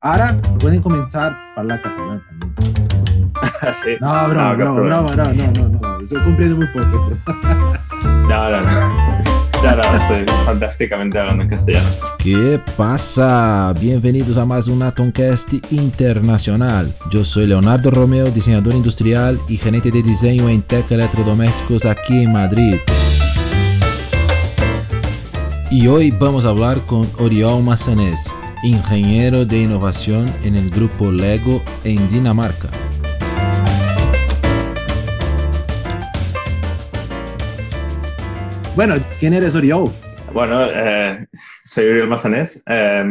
Ahora pueden comenzar a hablar catalán también. sí. No, broma, No, broma, problema. broma, no, no, no, no. Estoy cumpliendo muy poco. No, no, no. Ya, no, estoy fantásticamente hablando en castellano. ¿Qué pasa? Bienvenidos a más un Atomcast Internacional. Yo soy Leonardo Romeo, diseñador industrial y gerente de diseño en Tech Electrodomésticos aquí en Madrid. Y hoy vamos a hablar con Oriol Massanés, ingeniero de innovación en el grupo Lego en Dinamarca. Bueno, ¿quién eres, Oriol? Bueno, eh, soy Uriel Massanés, eh,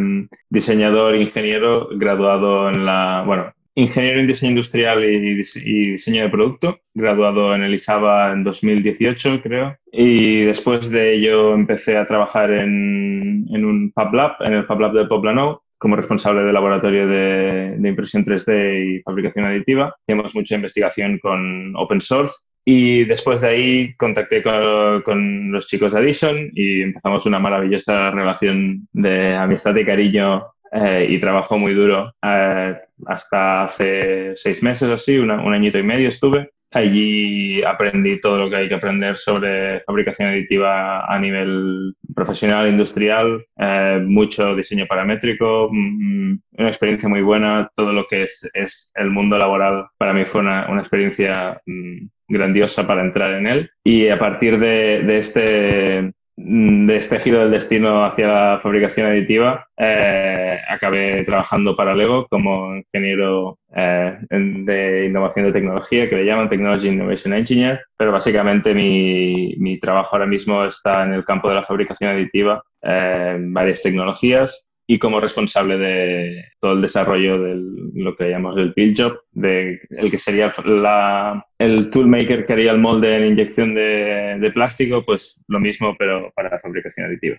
diseñador, ingeniero, graduado en la, bueno, ingeniero en diseño industrial y, y diseño de producto, graduado en el ISABA en 2018, creo. Y después de ello empecé a trabajar en, en un Fab Lab, en el Fab Lab de Poblenou, como responsable del laboratorio de, de impresión 3D y fabricación aditiva. Hacemos mucha investigación con open source y después de ahí contacté con, con los chicos de Addition y empezamos una maravillosa relación de amistad y cariño eh, y trabajo muy duro. Eh, hasta hace seis meses o así, una- un añito y medio estuve. Allí aprendí todo lo que hay que aprender sobre fabricación aditiva a nivel profesional, industrial, eh, mucho diseño paramétrico, mm, una experiencia muy buena. Todo lo que es, es el mundo laboral para mí fue una, una experiencia mm, grandiosa para entrar en él. Y a partir de, de este, de este giro del destino hacia la fabricación aditiva, eh, acabé trabajando para Lego como ingeniero eh, de innovación de tecnología, que le llaman Technology Innovation Engineer, pero básicamente mi, mi trabajo ahora mismo está en el campo de la fabricación aditiva, eh, en varias tecnologías y como responsable de todo el desarrollo de lo que llamamos el build job, de el que sería la, el toolmaker que haría el molde en inyección de, de plástico, pues lo mismo, pero para la fabricación aditiva.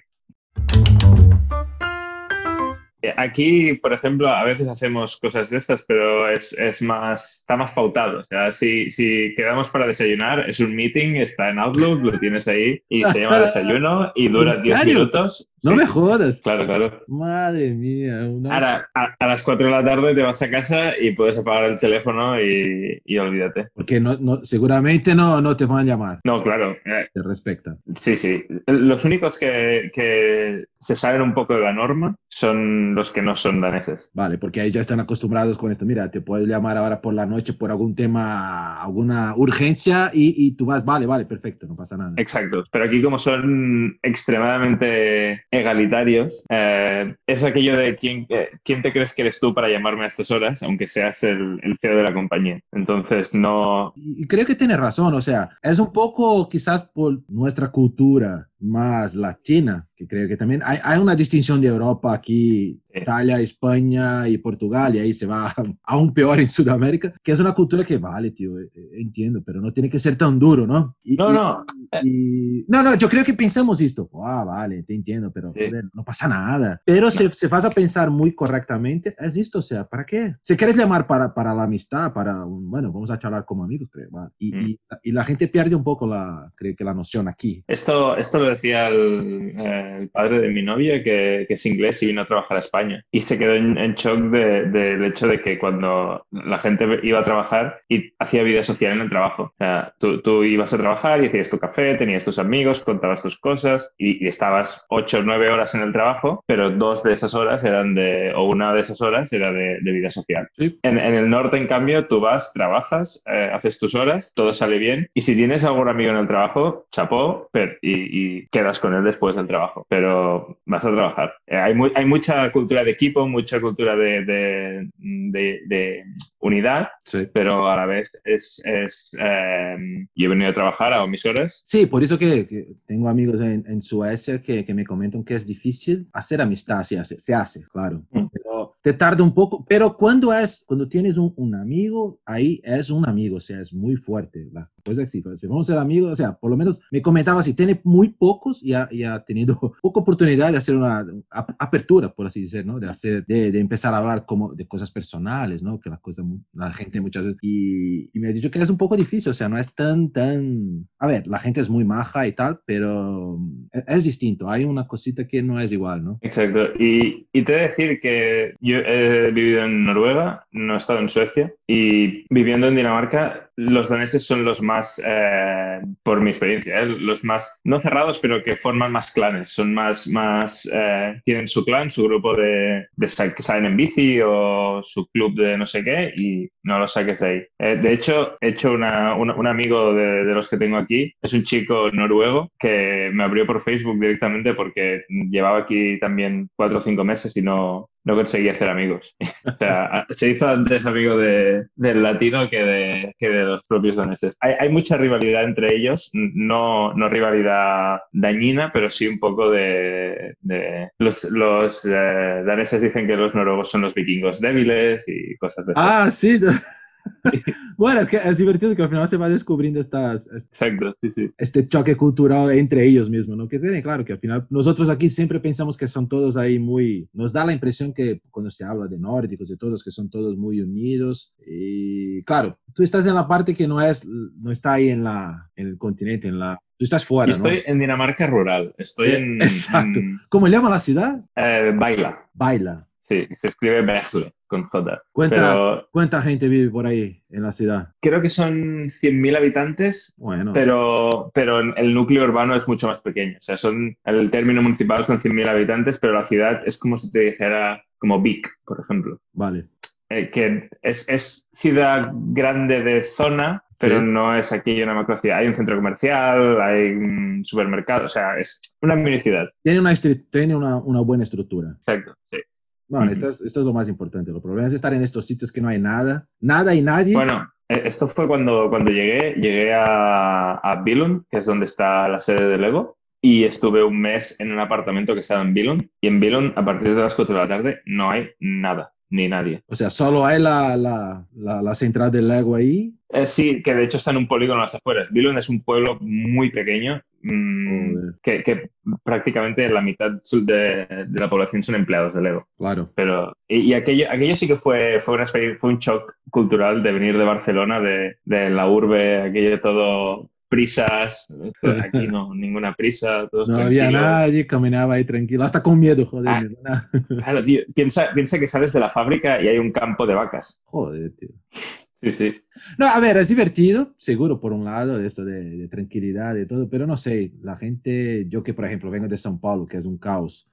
Eh, Aquí, por ejemplo, a veces hacemos cosas de estas, pero es, es más, está más pautado. O sea, si, si quedamos para desayunar, es un meeting, está en Outlook, lo tienes ahí y se llama desayuno y dura ¿En 10 serio? minutos. No Sí, me jodas. Claro, claro. Madre mía. una- Ahora, a, a las 4 de la tarde te vas a casa y puedes apagar el teléfono y, y olvídate. Porque no, no, seguramente no, no te van a llamar. No, claro. eh, Te respecta. sí, sí. Los únicos que, que se salen un poco de la norma son los que no son daneses. Vale, porque ahí ya están acostumbrados con esto. Mira, te puedo llamar ahora por la noche por algún tema, alguna urgencia y, y tú vas, vale, vale, perfecto, no pasa nada. Exacto. Pero aquí como son extremadamente egalitarios, eh, es aquello de quién, eh, quién te crees que eres tú para llamarme a estas horas, aunque seas el, el CEO de la compañía. Entonces, no... Y creo que tiene razón, o sea, es un poco quizás por nuestra cultura más latina, que creo que también hay, hay una distinción de Europa aquí. Italia, España y Portugal, y ahí se va aún peor en Sudamérica, que es una cultura que vale, tío, eh, eh, entiendo, pero no tiene que ser tan duro, ¿no? Y- No, y- no. y- no, no, yo creo que pensamos esto, ah, vale, te entiendo, pero Sí. joder, no pasa nada. Pero se, se vas a pensar muy correctamente, es esto, o sea, ¿para qué? Si quieres llamar para, para la amistad, para, un- bueno, vamos a charlar como amigos, creo, va. y, Mm. y, y la gente pierde un poco la, creo que la noción aquí. Esto, esto lo decía el, el padre de mi novia, que, que es inglés y vino a trabajar a España. Y se quedó en, en shock de- del hecho de que cuando la gente iba a trabajar y hacía vida social en el trabajo. O sea, tú, tú ibas a trabajar y hacías tu café, tenías tus amigos, contabas tus cosas y, y estabas ocho o nueve horas en el trabajo, pero dos de esas horas eran de, o una de esas horas era de, de vida social. Sí. En, en el norte, en cambio, tú vas, trabajas, eh, haces tus horas, todo sale bien. Y si tienes algún amigo en el trabajo, chapó, pero- y, y quedas con él después del trabajo. Pero vas a trabajar. Eh, hay, mu- hay mucha cultura de equipo, mucha cultura de, de- de- de unidad, Sí. pero a la vez es... es eh, yo he venido a trabajar, hago mis horas. Sí, por eso que, que tengo amigos en, en Suecia que, que me comentan que es difícil hacer amistad, se hace, se hace claro, Mm. pero te tarda un poco, pero cuando es, cuando tienes un, un amigo, ahí es un amigo, o sea, es muy fuerte, la es así, si vamos a ser amigos, o sea, por lo menos me comentaba si tiene muy pocos y ha, y ha tenido poca oportunidad de hacer una ap- apertura, por así decir, ¿no? De hacer, de, de empezar a hablar como de cosas personales, ¿no? Que la cosa, la gente muchas veces, y, y me ha dicho que es un poco difícil, o sea, no es tan, tan, a ver, la gente es muy maja y tal, pero es, es distinto, hay una cosita que no es igual, ¿no? Exacto. Y, y te he de decir que yo he vivido en Noruega, no he estado en Suecia, y viviendo en Dinamarca, los daneses son los más, eh, por mi experiencia, eh, los más, no cerrados, pero que forman más clanes, son más, más eh, tienen su clan, su grupo de, de que salen en bici o su club de no sé qué, y no lo saques de ahí. de hecho, he hecho una, un amigo de, de los que tengo aquí, es un chico noruego que me abrió por Facebook directamente porque llevaba aquí también cuatro o cinco meses y no, no conseguí hacer amigos. o sea, se hizo antes amigo de, del latino que de, que de los propios daneses. Hay, hay mucha rivalidad entre ellos, no, no, rivalidad dañina, pero sí un poco de... los los eh, daneses dicen que los noruegos son los vikingos débiles y cosas de eso. Ah, sí. bueno, es que es divertido que al final se va descubriendo estas, Exacto, sí, sí. este choque cultural entre ellos mismos, ¿no? Que tiene claro que al final nosotros aquí siempre pensamos que son todos ahí muy, nos da la impresión que cuando se habla de nórdicos, de todos, que son todos muy unidos. Y claro, tú estás en la parte que no es, no está ahí en, la, en el continente, en la... Tú estás fuera, Estoy ¿no? en Dinamarca rural. Estoy en... Exacto. en ¿Cómo llama la ciudad? eh, Baila. Baila. Sí, se escribe Bergle con J. ¿Cuánta, Pero ¿Cuánta gente vive por ahí en la ciudad? creo que son 100.000 habitantes, Bueno, pero, pero el núcleo urbano es mucho más pequeño. O sea, son, el término municipal son 100.000 habitantes, pero la ciudad es como si te dijera como Vic, por ejemplo. vale. Eh, que es, es ciudad grande de zona, pero Sí. no es aquí una macro ciudad. Hay un centro comercial, hay un supermercado, o sea, es una mini ciudad. Tiene una, tiene una, una buena estructura. Exacto, sí. Bueno, esto, es, esto es lo más importante. Lo problema es estar en estos sitios que no hay nada, nada y nadie. Bueno, eh, esto fue cuando, cuando llegué. Llegué a, a Billund, que es donde está la sede de Lego, y estuve un mes en un apartamento que estaba en Billund. Y en Billund, a partir de las 4 de la tarde, no hay nada, ni nadie. O sea, solo hay la, la, la, la central del Lego ahí. Eh, sí, que de hecho está en un polígono a las afueras. Billund es un pueblo muy pequeño, mm, Joder. que, que prácticamente la mitad de, de la población son empleados de Lego. Claro. Pero, y, y aquello, aquello sí que fue, fue, una fue un shock cultural de venir de Barcelona, de, de la urbe, aquello todo prisas, aquí no, ninguna prisa, todos No había tranquilos. nadie, caminaba ahí tranquilo, hasta con miedo, joder. Ah. Claro, tío, piensa, piensa que sales de la fábrica y hay un campo de vacas. Joder, tío. No, a ver, es divertido, seguro, por un lado, esto de, de tranquilidad y todo, pero no sé, la gente, yo que por ejemplo vengo de São Paulo, que es un caos,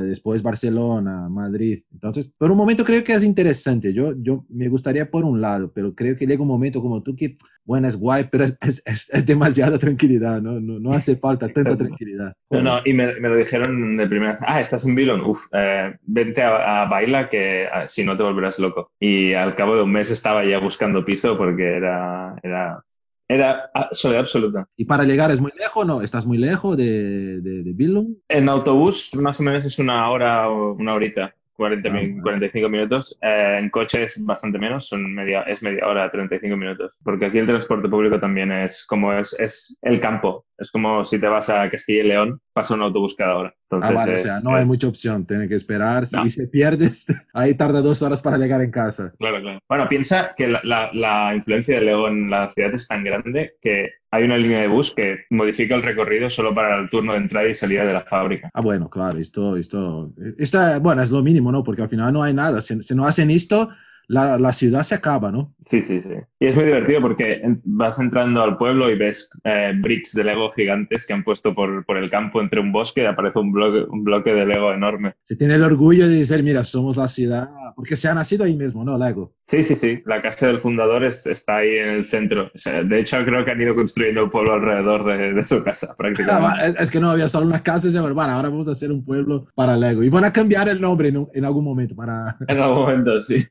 después Barcelona, Madrid, entonces, por un momento creo que es interesante, yo, yo me gustaría por un lado, pero creo que llega un momento como tú que, bueno, es guay, pero es, es, es, es demasiada tranquilidad, ¿no? No, no hace falta tanta tranquilidad. No, no, y me, me lo dijeron de primera Ah, estás en Billund. Uf, eh, vente a, a Baila que ah, si no te volverás loco. Y al cabo de un mes estaba ya buscando piso porque era, era, era ah, soledad absoluta. ¿Y para llegar es muy lejos no? ¿Estás muy lejos de, de, de Billund? En autobús más o menos es una hora o una horita. 40, Ah, bueno. 45 minutos. Eh, en coche es bastante menos, son media, es media hora, 35 minutos. Porque aquí el transporte público también es como es, es el campo. Es como si te vas a Castilla y León, pasa un autobús cada hora. Entonces Ah, vale, o sea, no hay mucha opción, tienes que esperar, No. y si pierdes, ahí tarda dos horas para llegar en casa. Claro, claro. Bueno, piensa que la, la- la influencia de Lego en la ciudad es tan grande que hay una línea de bus que modifica el recorrido solo para el turno de entrada y salida de la fábrica. Ah, bueno, claro, esto, esto, esto, bueno, es lo mínimo, ¿no? Porque al final no hay nada. Si, si no hacen esto, la, la ciudad se acaba, ¿no? Sí, sí, sí. Y es muy divertido porque vas entrando al pueblo y ves eh, bricks de Lego gigantes que han puesto por, por el campo entre un bosque y aparece un bloque, un bloque de Lego enorme. Se tiene el orgullo de decir, mira, somos la ciudad, porque se ha nacido ahí mismo, ¿no? Lego. Sí, sí, sí. La casa del fundador es- está ahí en el centro. O sea, de hecho, creo que han ido construyendo un pueblo alrededor de, de su casa, Ah, prácticamente. va, es, que no había solo unas casas, y bueno, ahora vamos a hacer un pueblo para Lego. Y van a cambiar el nombre en, un- en algún momento para En algún momento, sí.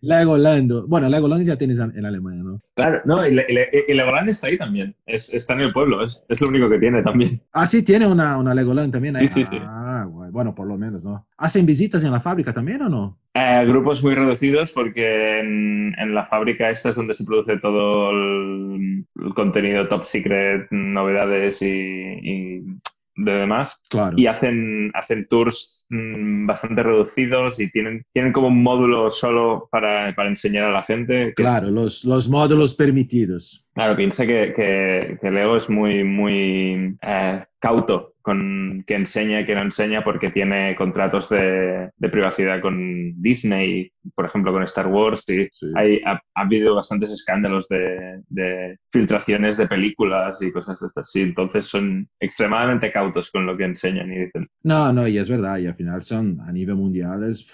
Bueno, Legoland ya tienes en Alemania, ¿no? Claro, no, y, Le- y está ahí también. Es, está en el pueblo, es, es lo único que tiene también. Ah, sí, tiene una, una Legoland también ahí. Sí, sí, sí. Ah, bueno, por lo menos, ¿no? ¿Hacen visitas en la fábrica también o no? Eh, grupos muy reducidos porque en, en la fábrica esta es donde se produce todo el, el contenido top secret, novedades y, y de demás. Claro. Y hacen, hacen tours mm, bastante reducidos y tienen, tienen como un módulo solo para, para enseñar a la gente. Claro, los, los módulos permitidos. Claro, piensa que, que, que Lego es muy, muy eh, cauto con que enseña y que no enseña porque tiene contratos de, de, privacidad con Disney, por ejemplo, con Star Wars. Y Sí. hay, ha, ha habido bastantes escándalos de, de filtraciones de películas y cosas de estas. Sí, entonces son extremadamente cautos con lo que enseñan y dicen. No, no, y es verdad, y al final son a nivel mundial, es,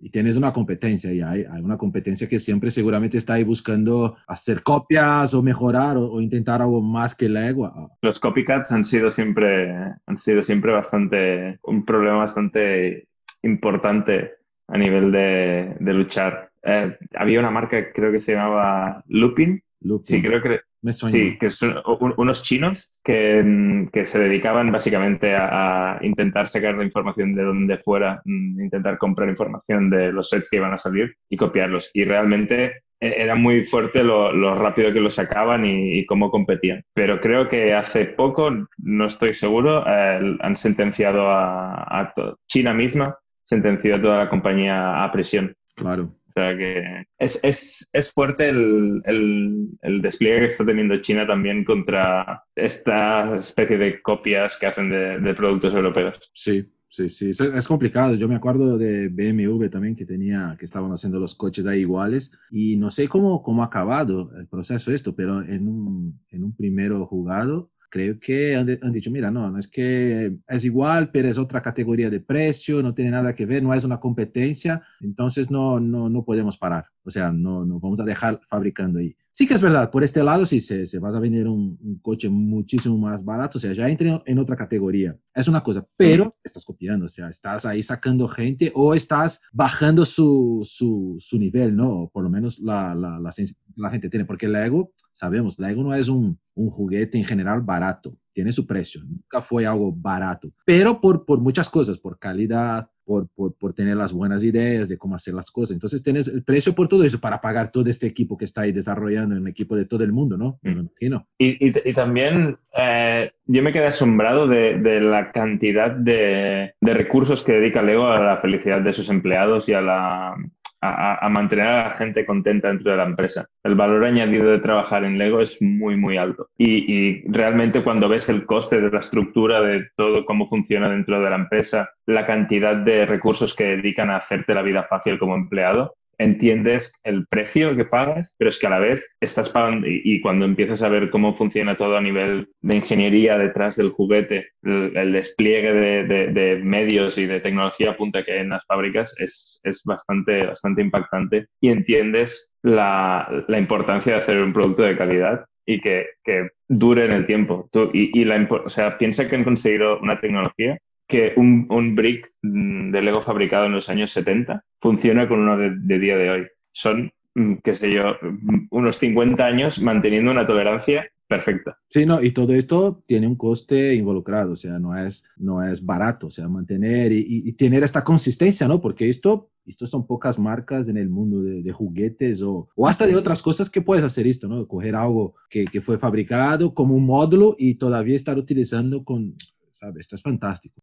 Y tienes una competencia, y hay, una competencia que siempre seguramente está ahí buscando hacer copias o mejorar o, intentar algo más que Lego. Ah, Los copycats han sido siempre, han sido siempre bastante, un problema bastante importante a nivel de, de luchar. Eh, había una marca, creo que se llamaba Lupin. Looping. Sí, creo que Me. Sí, que son un- unos chinos que, mm, que se dedicaban básicamente a, a intentar sacar la información de donde fuera, mm, intentar comprar información de los sets que iban a salir y copiarlos. Y realmente eh, era muy fuerte lo, lo rápido que lo sacaban y, y cómo competían. Pero creo que hace poco, no estoy seguro, eh, han sentenciado a, a China misma, sentenció a toda la compañía a prisión. Claro. Sea que es, es, es fuerte el, el, el despliegue que está teniendo China también contra esta especie de copias que hacen de, productos europeos. Sí, sí, sí. Es complicado. Yo me acuerdo de BMW también que tenía, que estaban haciendo los coches ahí iguales y no sé cómo, cómo ha acabado el proceso esto, pero en un, en un primero jugado creo que han, de- han dicho, mira, no, no es que es igual, pero es otra categoría de precio, no tiene nada que ver, no es una competencia, entonces no, no, no podemos parar. O sea, no, no vamos a dejar fabricando ahí. Sí que es verdad, por este lado sí se, se vas a vender un, un coche muchísimo más barato, o sea, ya entra en otra categoría. Es una cosa, pero estás copiando, o sea, estás ahí sacando gente o estás bajando su, su, su nivel, ¿no? O por lo menos la, la, la sensación que la gente tiene, porque Lego, sabemos, Lego no es un, un juguete en general barato, tiene su precio, nunca fue algo barato, pero por, por muchas cosas, por calidad, por, por, por, tener las buenas ideas de cómo hacer las cosas. Entonces tienes el precio por todo eso para pagar todo este equipo que está ahí desarrollando, un equipo de todo el mundo, ¿no? Me Mm. imagino. Y, y, y también eh, yo me quedé asombrado de, de la cantidad de, de, recursos que dedica Lego a la felicidad de sus empleados y a la, a, a, mantener a la gente contenta dentro de la empresa. El valor añadido de trabajar en Lego es muy, muy alto. Y, y, realmente cuando ves el coste de la estructura, de todo cómo funciona dentro de la empresa, la cantidad de recursos que dedican a hacerte la vida fácil como empleado, entiendes el precio que pagas, pero es que a la vez estás pagando y, y, cuando empiezas a ver cómo funciona todo a nivel de ingeniería detrás del juguete, el, el despliegue de, de, de, medios y de tecnología punta que hay en las fábricas es, es bastante, bastante impactante y entiendes la, la, importancia de hacer un producto de calidad y que, que dure en el tiempo. Tú, y, y la, o sea, piensa que han conseguido una tecnología que un, un, brick mm, de Lego fabricado en los años 70 funciona con uno de, de día de hoy. Son, mm, qué sé yo, mm, unos 50 años manteniendo una tolerancia perfecta. Sí, no, y todo esto tiene un coste involucrado, o sea, no es, no es barato, o sea, mantener y, y, y tener esta consistencia, ¿no? Porque esto, esto son pocas marcas en el mundo de, de juguetes o, o, hasta de otras cosas que puedes hacer esto, ¿no? Coger algo que, que fue fabricado como un módulo y todavía estar utilizando con, ¿sabes? Esto es fantástico.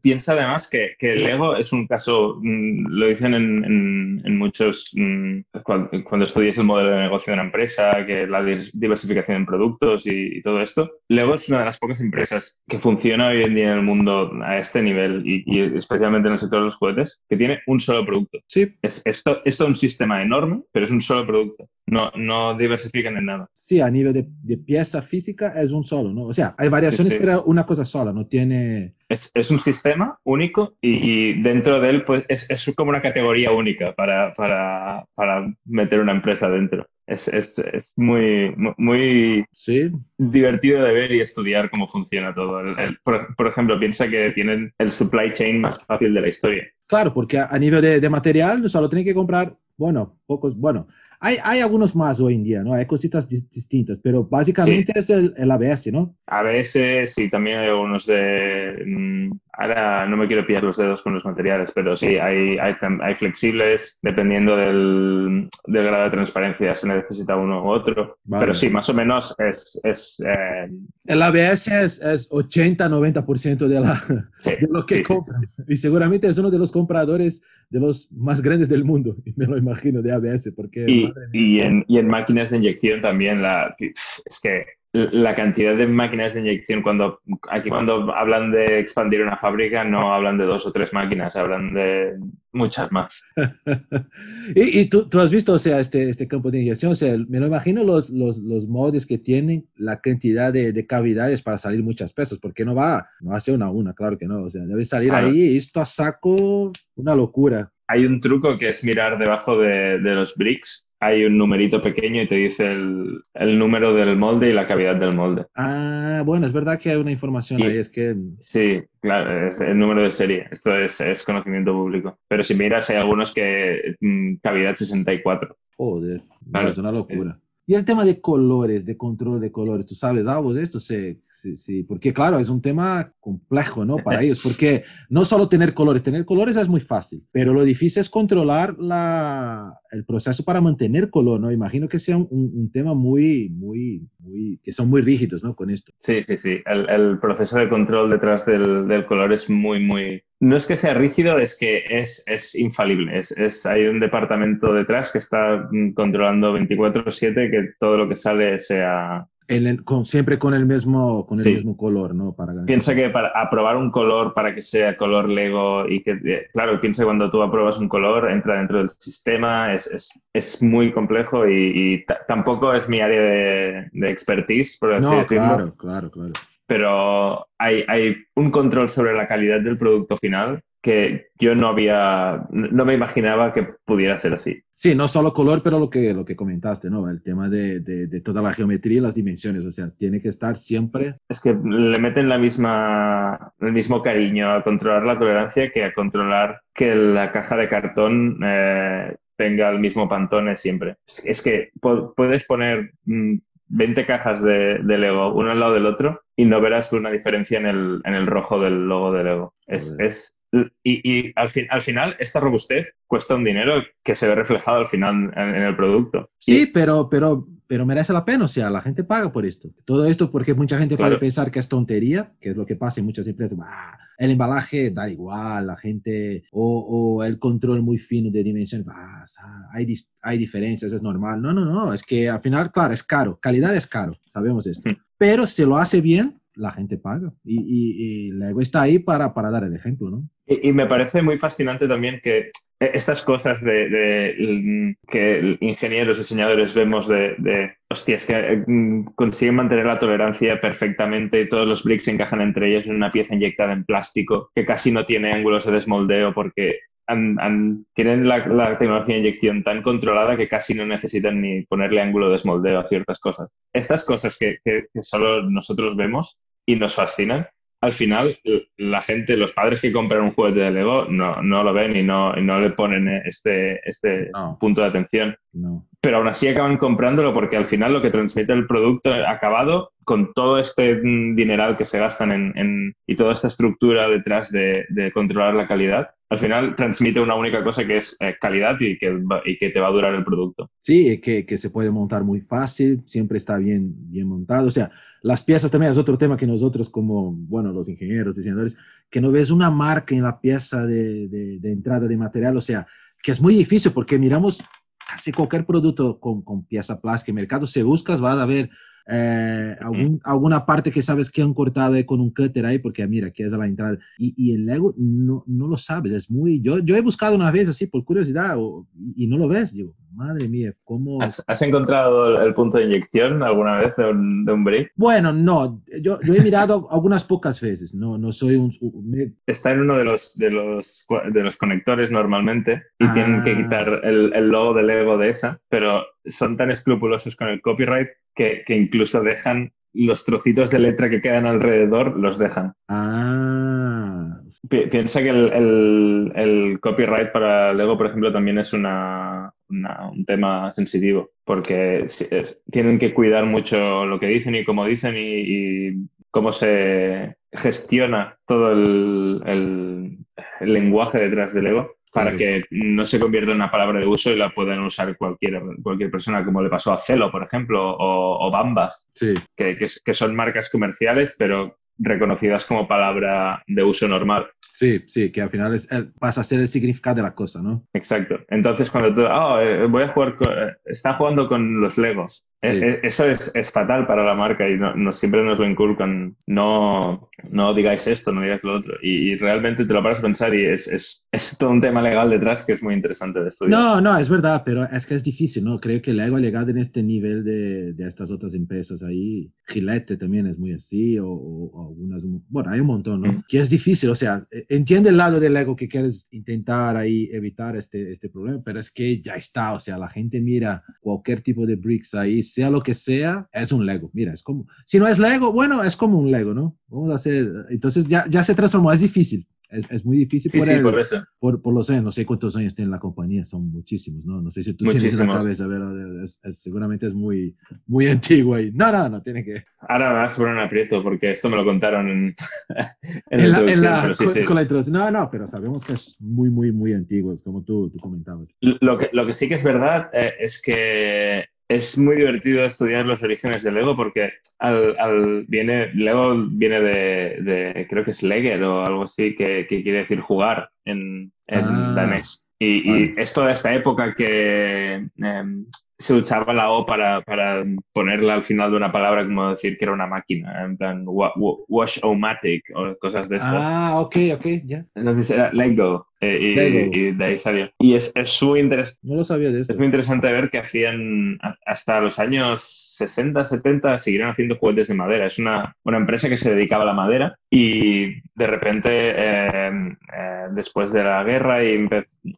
Piensa además que, que el Lego es un caso, mmm, lo dicen en, en, en muchos, mmm, cuando, cuando, estudias el modelo de negocio de una empresa, que la diversificación en productos y, y, todo esto. Lego es una de las pocas empresas que funciona hoy en día en el mundo a este nivel y, y especialmente en el sector de los juguetes, que tiene un solo producto. Sí. Es, esto, esto es un sistema enorme, pero es un solo producto. No, no diversifican en nada. Sí, a nivel de, de pieza física es un solo, ¿no? O sea, hay variaciones, sí, sí. pero una cosa sola, no tiene... Es, es un sistema único y, y, dentro de él pues, es, es como una categoría única para, para, para meter una empresa dentro. Es, es, es, muy, muy ¿Sí? divertido de ver y estudiar cómo funciona todo. El, el, por, por, ejemplo, piensa que tienen el supply chain más fácil de la historia. Claro, porque a, a nivel de, de, material solo tienen que comprar, bueno, pocos, bueno, hay, hay algunos más hoy en día, ¿no? Hay cositas di distintas, pero básicamente sí. es el, el, ABS, ¿no? ABS, sí, también hay algunos de... ahora no me quiero pillar los dedos con los materiales, pero sí, hay, hay, hay flexibles dependiendo del, del, grado de transparencia, se necesita uno u otro. Pero sí, más o menos es... es eh... El ABS es, es 80-90% de, la, de lo que compran. y seguramente es uno de los compradores de los más grandes del mundo, me lo imagino, de ABS. Porque, y, y, en, y en máquinas de inyección también, la, es que la cantidad de máquinas de inyección, cuando aquí cuando hablan de expandir una fábrica, no hablan de dos o tres máquinas, hablan de muchas más. y, y tú, tú, has visto, o sea, este, este campo de inyección, o sea, me lo imagino los, los, los moldes que tienen la cantidad de, de, cavidades para salir muchas piezas, porque no va, no hace una a una, claro que no, o sea, debe salir claro. ahí, esto a saco, una locura. Hay un truco que es mirar debajo de, de los bricks hay un numerito pequeño y te dice el, el, número del molde y la cavidad del molde. Ah, bueno, es verdad que hay una información y, ahí, es que... Sí, claro, es el número de serie, esto es, es conocimiento público. Pero si miras, hay algunos que mm, cavidad 64. Joder, claro, es una locura. Y el tema de colores, de control de colores, ¿tú sabes algo de esto? Sí, sí, sí, porque claro, es un tema complejo, ¿no? Para ellos, porque no solo tener colores, tener colores es muy fácil, pero lo difícil es controlar la, el proceso para mantener color, ¿no? Imagino que sea un, un, tema muy, muy, muy, que son muy rígidos, ¿no? Con esto. Sí, sí, sí, el, el proceso de control detrás del, del color es muy, muy, no es que sea rígido, es que es, es infalible. Es, es, hay un departamento detrás que está controlando 24/7 que todo lo que sale sea... El, con, siempre con el mismo con el sí. mismo color, ¿no? Para piensa que para aprobar un color para que sea color Lego y que, eh, claro, piensa que cuando tú apruebas un color entra dentro del sistema, es, es, es muy complejo y, y tampoco es mi área de, de expertise, por así no, decirlo. Claro, claro, claro pero hay, hay, un control sobre la calidad del producto final que yo no había, no me imaginaba que pudiera ser así. Sí, no solo color, pero lo que, lo que comentaste, ¿no? El tema de, de, de toda la geometría y las dimensiones, o sea, tiene que estar siempre... Es que le meten la misma, el mismo cariño a controlar la tolerancia que a controlar que la caja de cartón eh, tenga el mismo pantone siempre. Es, que puedes poner... Mmm, 20 cajas de, de, Lego uno al lado del otro y no verás una diferencia en el, en el rojo del logo de Lego. Es, es, y, y al, fin, al, final, esta robustez cuesta un dinero que se ve reflejado al final en, en el producto. Sí, y, pero, pero, pero merece la pena, o sea, la gente paga por esto. Todo esto porque mucha gente claro. puede pensar que es tontería, que es lo que pasa en muchas empresas. Ah, el embalaje da igual, la gente, o, o el control muy fino de dimensiones, ah, hay, hay diferencias, es normal. No, no, no, es que al final, claro, es caro, calidad es caro, sabemos esto. Mm. Pero si lo hace bien, la gente paga. Y, y, y Lego está ahí para, para dar el ejemplo, ¿no? Y, me parece muy fascinante también que estas cosas de, de que ingenieros, diseñadores vemos de, de hostias, que mm, consiguen mantener la tolerancia perfectamente y todos los bricks se encajan entre ellos en una pieza inyectada en plástico que casi no tiene ángulos de desmoldeo porque han, han, tienen la, la, tecnología de inyección tan controlada que casi no necesitan ni ponerle ángulo de desmoldeo a ciertas cosas. Estas cosas que, que, que solo nosotros vemos y nos fascinan, al final la gente, los padres que compran un juguete de Lego no, no lo ven y no, y no le ponen este, este no. punto de atención. No. Pero aún así acaban comprándolo porque al final lo que transmite el producto acabado con todo este dineral que se gastan en, y toda esta estructura detrás de, de, controlar la calidad, al final transmite una única cosa que es eh, calidad y que, y que te va a durar el producto. Sí, que, que se puede montar muy fácil, siempre está bien, bien montado. O sea, las piezas también es otro tema que nosotros como, bueno, los ingenieros, diseñadores, que no ves una marca en la pieza de, de entrada de material, o sea, que es muy difícil porque miramos casi cualquier producto con, con pieza plástica en mercado, si buscas vas a ver eh, algún, alguna parte que sabes que han cortado con un cutter ahí, porque mira, aquí es la entrada. Y, y el Lego no, no, lo sabes, es muy... Yo, yo he buscado una vez así por curiosidad o, y, no lo ves, digo, madre mía, ¿cómo...? ¿Has, has encontrado el punto de inyección alguna vez de un, de un brick? Bueno, no, yo, yo he mirado algunas pocas veces, no, no soy un... Me... Está en uno de los, de, los, de los conectores normalmente y ah. tienen que quitar el, el logo del Lego de esa, pero son tan escrupulosos con el copyright que, que, incluso dejan los trocitos de letra que quedan alrededor, los dejan. Ah. Pi piensa que el, el, el, copyright para Lego, por ejemplo, también es una, una, un tema sensitivo, porque es, tienen que cuidar mucho lo que dicen y cómo dicen y, y cómo se gestiona todo el, el, lenguaje detrás del Lego para que no se convierta en una palabra de uso y la puedan usar cualquier, cualquier persona, como le pasó a Celo, por ejemplo, o, Bambas, sí. que, que, son marcas comerciales, pero reconocidas como palabra de uso normal. Sí, sí, que al final es pasa a ser el significado de la cosa, ¿no? Exacto. Entonces, cuando tú, oh, voy a jugar, eh, está jugando con los Legos. Eh, eso es, es, fatal para la marca y no, siempre nos lo inculcan. No, no digáis esto, no digáis lo otro. Y, realmente te lo paras a pensar y es, es, es, todo un tema legal detrás que es muy interesante de estudiar. No, no, es verdad, pero es que es difícil, ¿no? Creo que Lego ha llegado en este nivel de, de estas otras empresas ahí. Gillette también es muy así, o, o, algunas. Bueno, hay un montón, ¿no? Que es difícil, o sea, entiende el lado del Lego que quieres intentar ahí evitar este, este problema, pero es que ya está, o sea, la gente mira cualquier tipo de bricks ahí sea lo que sea, es un Lego. Mira, es como, si no es Lego, bueno, es como un Lego, ¿no? Vamos a hacer, entonces ya, ya se transformó, es difícil, es, es muy difícil por, por, eso. por, por, los años, no sé cuántos años tiene la compañía, son muchísimos, ¿no? No sé si tú tienes la cabeza, pero es, seguramente es muy, muy antiguo y no, no, no, tiene que... Ahora me vas a poner un aprieto porque esto me lo contaron en, en, la, en la, con, la introducción. No, no, pero sabemos que es muy, muy, muy antiguo, como tú, tú comentabas. Lo que, lo que sí que es verdad eh, es que es muy divertido estudiar los orígenes del Lego porque al, viene, Lego viene de, creo que es Legger o algo así, que, quiere decir jugar en, en ah, danés. Y, es toda esta época que em, se usaba la O para, para, ponerla al final de una palabra, como decir que era una máquina, en plan wash-o-matic o cosas de estas. Ah, ok, ok, ya. Entonces era Lego. Eh, y, de ahí salió. Y es, es muy interesante. No lo sabía de esto. Es muy interesante ver que hacían hasta los años 60, 70, siguieron haciendo juguetes de madera. Es una, una empresa que se dedicaba a la madera y de repente, eh, eh, después de la guerra y,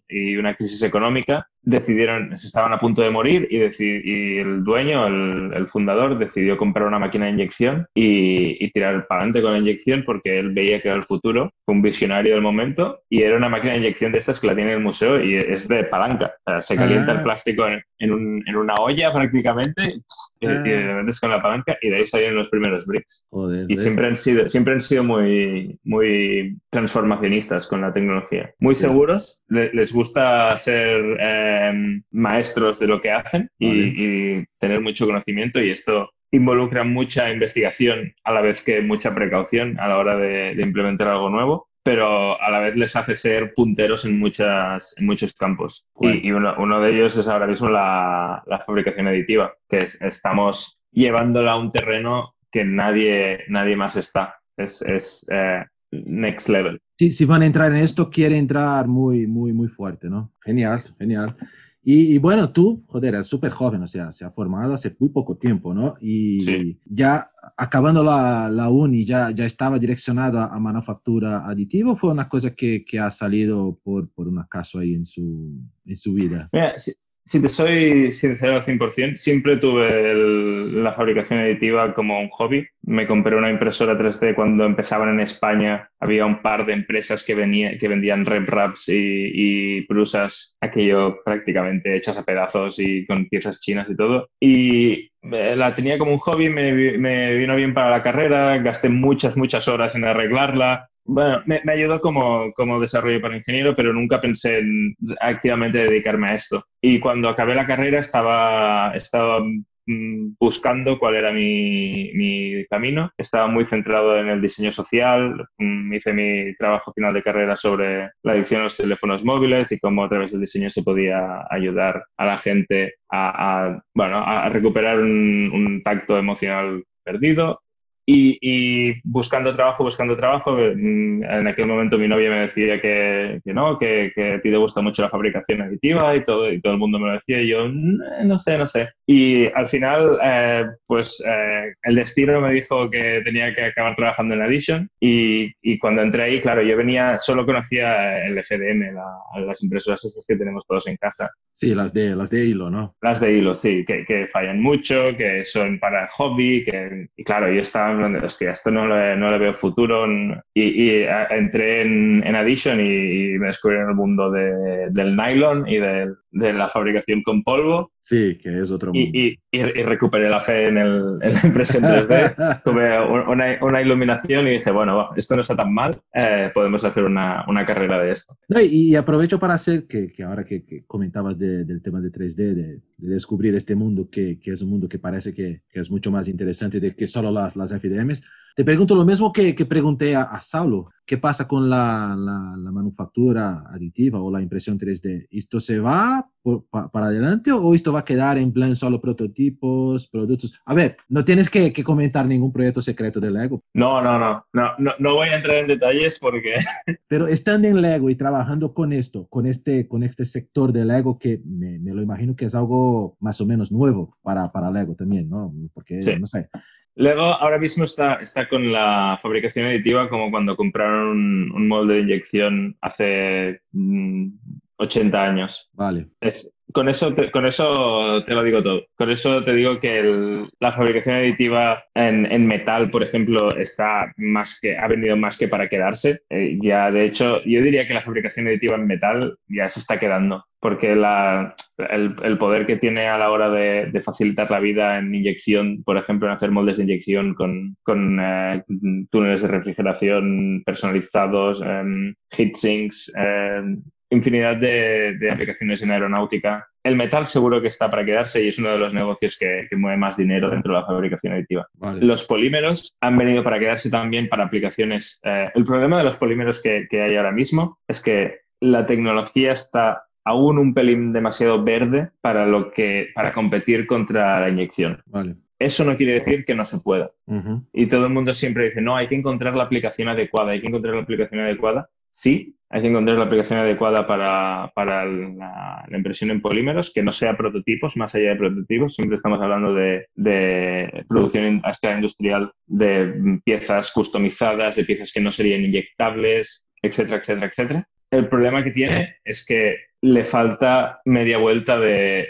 y, una crisis económica, decidieron, se estaban a punto de morir y, y el dueño, el, el, fundador, decidió comprar una máquina de inyección y, y tirar para adelante con la inyección porque él veía que era el futuro, un visionario del momento y era una máquina inyección de estas que la tiene en el museo y es de palanca. se calienta el ah. plástico en, en, una olla prácticamente y, ah. le metes con la palanca y de ahí salen los primeros bricks. y siempre han, sido, siempre han sido muy, muy transformacionistas con la tecnología. Muy seguros, les gusta ser em, maestros de lo que hacen y, tener mucho conocimiento y esto involucra mucha investigación a la vez que mucha precaución a la hora de implementar algo nuevo pero a la vez les hace ser punteros en, muchas, en muchos campos. Y, uno, uno, de ellos es ahora mismo la, la fabricación aditiva, que es, estamos llevándola a un terreno que nadie, nadie más está. Es, es eh, next level. Sí, si van a entrar en esto, quiere entrar muy, muy, muy fuerte, ¿no? Genial, genial. Y, bueno, tú, joder, es súper joven, o sea, se ha formado hace muy poco tiempo, ¿no? Y ya acabando la, la, uni, ya, ya estaba direccionado a, manufactura aditiva o fue una cosa que, que ha salido por, por un acaso ahí en su, en su vida? Mira, si te soy sincero al 100%, siempre tuve la fabricación aditiva como un hobby. Me compré una impresora 3D cuando empezaban en España. Había un par de empresas que, venía, que vendían rep wraps y, y prusas, aquello prácticamente hechas a pedazos y con piezas chinas y todo. Y eh, la tenía como un hobby, me, me vino bien para la carrera, gasté muchas, muchas horas en arreglarla, bueno, me, ayudó como, como, desarrollo para ingeniero, pero nunca pensé en activamente dedicarme a esto. Y cuando acabé la carrera estaba, estaba mm, buscando cuál era mi, mi, camino. Estaba muy centrado en el diseño social. Mm, hice mi trabajo final de carrera sobre la adicción a los teléfonos móviles y cómo a través del diseño se podía ayudar a la gente a, bueno, a recuperar un, un tacto emocional perdido y, buscando trabajo, buscando trabajo, mm, en aquel momento mi novia me decía que, que no, que, que, a ti te gusta mucho la fabricación aditiva y todo, y todo el mundo me lo decía y yo, mm, no sé, no sé. Y al final, eh, pues eh, el destino me dijo que tenía que acabar trabajando en Addition y, y cuando entré ahí, claro, yo venía, solo conocía el FDM, las impresoras estas que tenemos todos en casa. Sí, las de, las de hilo, ¿no? Las de hilo, sí, que, que fallan mucho, que son para hobby, que, y claro, yo estaba hablando, hostia, esto no le, no le veo futuro, y, entré en, en Addition y, me descubrí en el mundo de, del nylon y del, de la fabricación con polvo. Sí, que es otro mundo. Y, y, recuperé la fe en, el, en la impresión 3D. Tuve una, una, iluminación y dije, bueno, esto no está tan mal, eh, podemos hacer una, una, carrera de esto. No, y, aprovecho para hacer que, que ahora que, comentabas del tema de 3D, de, de descubrir este mundo que, que, es un mundo que parece que, es mucho más interesante de que solo las, las FDMs, te pregunto lo mismo que, que pregunté a, a, Saulo. ¿Qué pasa con la, la, manufactura aditiva o la impresión 3D? ¿Esto se va para adelante o esto va a quedar en plan solo prototipos, productos? A ver, no tienes que, que comentar ningún proyecto secreto de Lego. No, no, no, no, no, no voy a entrar en detalles porque... Pero estando en Lego y trabajando con esto, con este, con este sector de Lego que me, me lo imagino que es algo más o menos nuevo para, para Lego también, ¿no? Porque, no sé, Lego ahora mismo está, está con la fabricación aditiva como cuando compraron un, molde de inyección hace 80 mm, años. Vale. Con, eso te, con eso te lo digo todo. Con eso te digo que la fabricación aditiva en, metal, por ejemplo, está más que, ha venido más que para quedarse. Eh, ya, de hecho, yo diría que la fabricación aditiva en metal ya se está quedando porque el, poder que tiene a la hora de, facilitar la vida en inyección, por ejemplo, en hacer moldes de inyección con, eh, túneles de refrigeración personalizados, eh, heat sinks, em, infinidad de, aplicaciones en aeronáutica. El metal seguro que está para quedarse y es uno de los negocios que, mueve más dinero dentro de la fabricación aditiva. Los polímeros han venido para quedarse también para aplicaciones. Eh, el problema de los polímeros que, que hay ahora mismo es que la tecnología está aún un pelín demasiado verde para, lo que, para competir contra la inyección. Eso no quiere decir que no se pueda. Y todo el mundo siempre dice, no, hay que encontrar la aplicación adecuada, hay que encontrar la aplicación adecuada. Sí, hay que encontrar la aplicación adecuada para, para la, impresión en polímeros, que no sea prototipos, más allá de prototipos. Siempre estamos hablando de, de producción a escala industrial, de piezas customizadas, de piezas que no serían inyectables, etcétera, etcétera, etcétera. El problema que tiene es que le falta media vuelta de,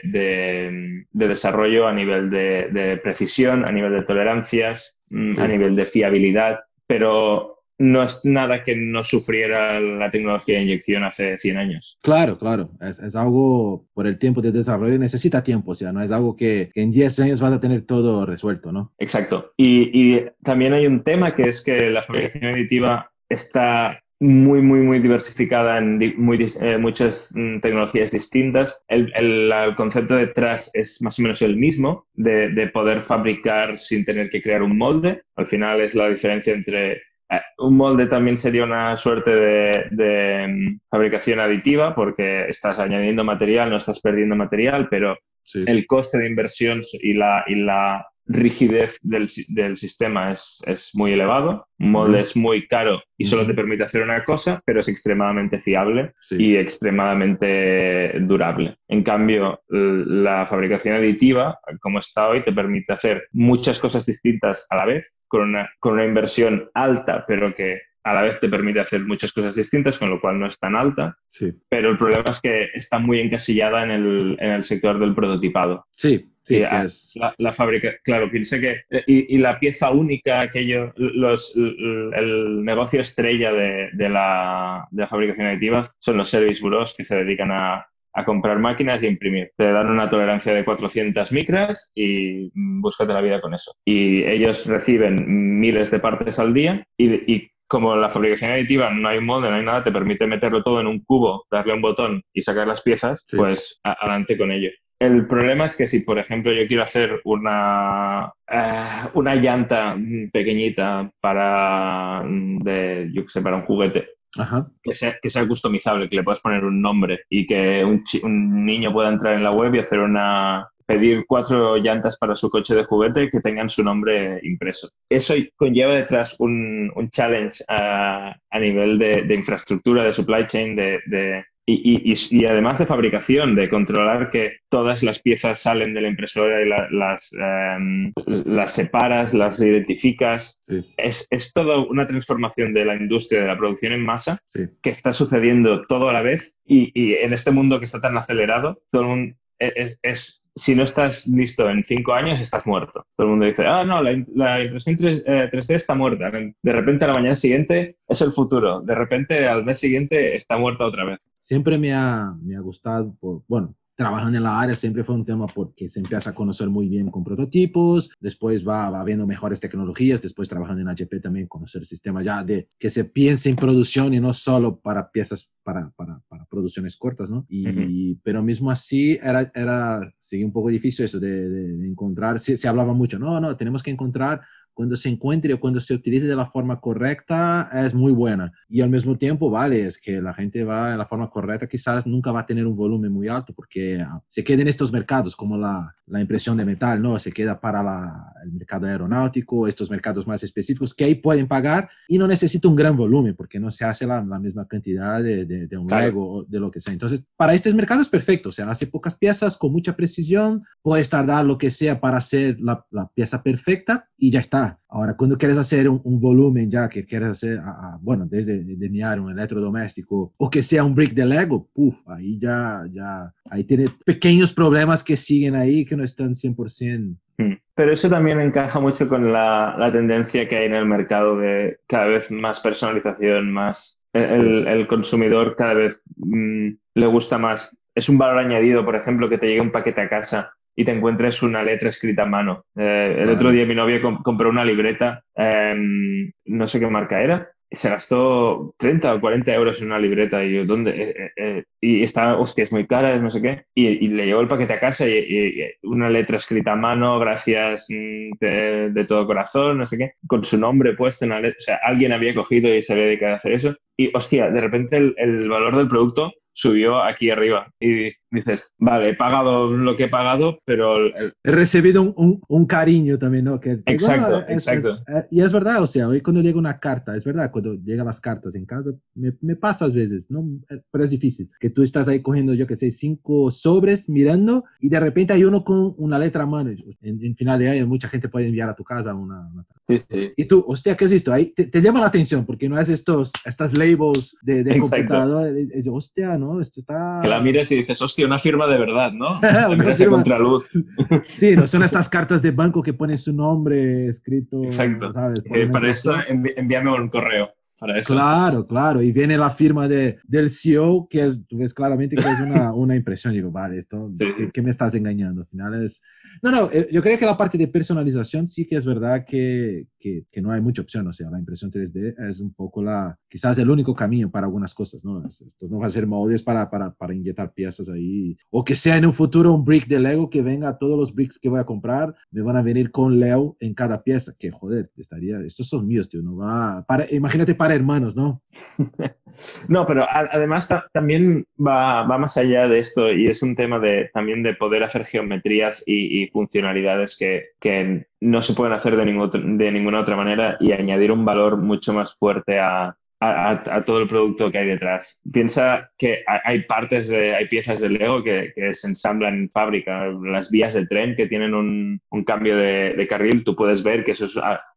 desarrollo a nivel de, precisión, a nivel de tolerancias, mm, a nivel de fiabilidad, pero no es nada que no sufriera la tecnología de inyección hace 100 años. Claro, claro, es, algo por el tiempo de desarrollo, necesita tiempo, o sea, no es algo que, en 10 años vas a tener todo resuelto, ¿no? Exacto. Y, y también hay un tema que es que la fabricación aditiva está muy, muy, muy diversificada en muy, eh, muchas mm, tecnologías distintas. El, el, concepto detrás es más o menos el mismo, de, de, poder fabricar sin tener que crear un molde. Al final es la diferencia entre... Un molde también sería una suerte de, de mm, fabricación aditiva porque estás añadiendo material, no estás perdiendo material, pero el coste de inversión y la, y la rigidez del, del sistema es, es, muy elevado, un molde es muy caro y solo te permite hacer una cosa, pero es extremadamente fiable y extremadamente durable. En cambio, la fabricación aditiva, como está hoy, te permite hacer muchas cosas distintas a la vez, con una, con una inversión alta, pero que a la vez te permite hacer muchas cosas distintas, con lo cual no es tan alta. Sí. Pero el problema es que está muy encasillada en el, en el sector del prototipado. Sí, Sí, la, fábrica, claro, piense que. Y, la pieza única, aquello, los, el, negocio estrella de, de, la, de, la, fabricación aditiva son los service bureaus que se dedican a, a, comprar máquinas y imprimir. Te dan una tolerancia de 400 micras y búscate la vida con eso. Y ellos reciben miles de partes al día y, y como la fabricación aditiva no hay molde, no hay nada, te permite meterlo todo en un cubo, darle un botón y sacar las piezas, pues adelante con ello. El problema es que si, por ejemplo, yo quiero hacer una, eh, una llanta pequeñita para, de, yo sé, para un juguete, Que, sea, que sea customizable, que le puedas poner un nombre y que un, niño pueda entrar en la web y hacer una pedir cuatro llantas para su coche de juguete que tengan su nombre impreso. Eso conlleva detrás un, un challenge a, a nivel de, de, infraestructura, de supply chain, de y, y, y, además de fabricación, de controlar que todas las piezas salen de la impresora y las, em, las separas, las identificas. Es, es toda una transformación de la industria de la producción en masa que está sucediendo todo a la vez y, y, en este mundo que está tan acelerado, todo el e, e, es, si no estás listo en cinco años, estás muerto. Todo el mundo dice, ah, no, la, impresión 3, d eh, está muerta. De repente a la mañana siguiente es el futuro. De repente al mes siguiente está muerta otra vez siempre me ha, me ha gustado, por, bueno, trabajando en la área siempre fue un tema porque se empieza a conocer muy bien con prototipos, después va, va viendo mejores tecnologías, después trabajando en HP también conocer el sistema ya de que se piense en producción y no solo para piezas para, para, para producciones cortas, ¿no? Y, Pero mismo así era, era, un poco difícil eso de, de, encontrar, se, se hablaba mucho, no, no, tenemos que encontrar cuando se encuentre o cuando se utilice de la forma correcta es muy buena. Y al mismo tiempo, vale, es que la gente va de la forma correcta, quizás nunca va a tener un volumen muy alto porque ah, se queda en estos mercados como la, la impresión de metal, ¿no? Se queda para la, el mercado aeronáutico, estos mercados más específicos que ahí pueden pagar y no necesita un gran volumen porque no se hace la, la misma cantidad de, de, un Lego o de lo que sea. Entonces, para estos mercados es perfecto, o sea, hace pocas piezas con mucha precisión, puedes tardar lo que sea para hacer la, la pieza perfecta y ya está. Ahora, cuando quieres hacer un, volumen ya que quieres hacer, bueno, desde de, mirar un electrodoméstico o que sea un brick de Lego, puff, ahí ya, ya, ahí tiene pequeños problemas que siguen ahí que no están 100%. Hmm. Pero eso también encaja mucho con la, la, tendencia que hay en el mercado de cada vez más personalización, más el, el consumidor cada vez mm, le gusta más. Es un valor añadido, por ejemplo, que te llegue un paquete a casa y te encuentres una letra escrita a mano. Eh, el otro día mi novia compró una libreta, em, no sé qué marca era, y se gastó 30 o 40 euros en una libreta. Y yo, ¿dónde? Eh, eh, y está, hostia, es muy cara, no sé qué. Y, le llevó el paquete a casa y, una letra escrita a mano, gracias mm, de, todo corazón, no sé qué, con su nombre puesto en la letra. O sea, alguien había cogido y se había dedicado a hacer eso. Y, hostia, de repente el valor del producto subió aquí arriba. Y dices, vale, he pagado lo que he pagado, pero... He recibido un, un, cariño también, ¿no? Que, exacto, exacto. Eh, y es verdad, o sea, hoy cuando llega una carta, es verdad, cuando llegan las cartas en casa, me, me pasa a veces, ¿no? Eh, pero es difícil, que tú estás ahí cogiendo, yo que sé, cinco sobres mirando y de repente hay uno con una letra a mano. En, final de año mucha gente puede enviar a tu casa una... Sí, sí. Y tú, hostia, ¿qué has visto? Ahí te, llama la atención porque no es estos, estas labels de, de computador. hostia, ¿no? Esto está... Que la mires y dices, hostia, una firma de verdad, ¿no? una firma contraluz. sí, no son estas cartas de banco que ponen su nombre escrito. Exacto. ¿sabes? Eh, para eso envíame un correo. Para eso. Claro, claro. Y viene la firma de, del CEO, que es, tú ves claramente que es una, una impresión. Digo, vale, esto, ¿qué, me estás engañando? Al final es, no, no, eh, yo creo que la parte de personalización sí que es verdad que, que, no hay mucha opción. O sea, la impresión 3D es un poco la, quizás el único camino para algunas cosas, ¿no? Esto no va a ser moldes para, para, para inyectar piezas ahí. O que sea en un futuro un brick de Lego que venga, todos los bricks que voy a comprar me van a venir con Leo en cada pieza. Que joder, estaría, estos son míos, tío. No va, para, imagínate para hermanos, ¿no? no, pero además también va, va, más allá de esto y es un tema de, también de poder hacer geometrías y funcionalidades que, que, no se pueden hacer de, ningún, de ninguna otra manera y añadir un valor mucho más fuerte a, a, todo el producto que hay detrás. Piensa que hay partes de, hay piezas de Lego que, que se ensamblan en fábrica. Las vías de tren que tienen un, un cambio de, de, carril, tú puedes ver que eso es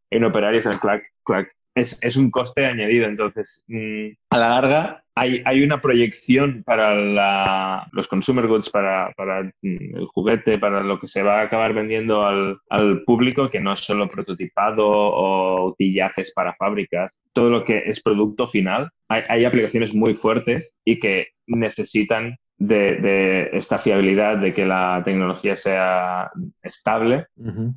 en operarios en clac, clac, es, es, un coste añadido. Entonces, mm, a la larga, hay, hay una proyección para la, los consumer goods, para, para, mm, el juguete, para lo que se va a acabar vendiendo al, al público, que no es solo prototipado o utillajes para fábricas. Todo lo que es producto final, hay, hay aplicaciones muy fuertes y que necesitan de, esta fiabilidad, de que la tecnología sea estable,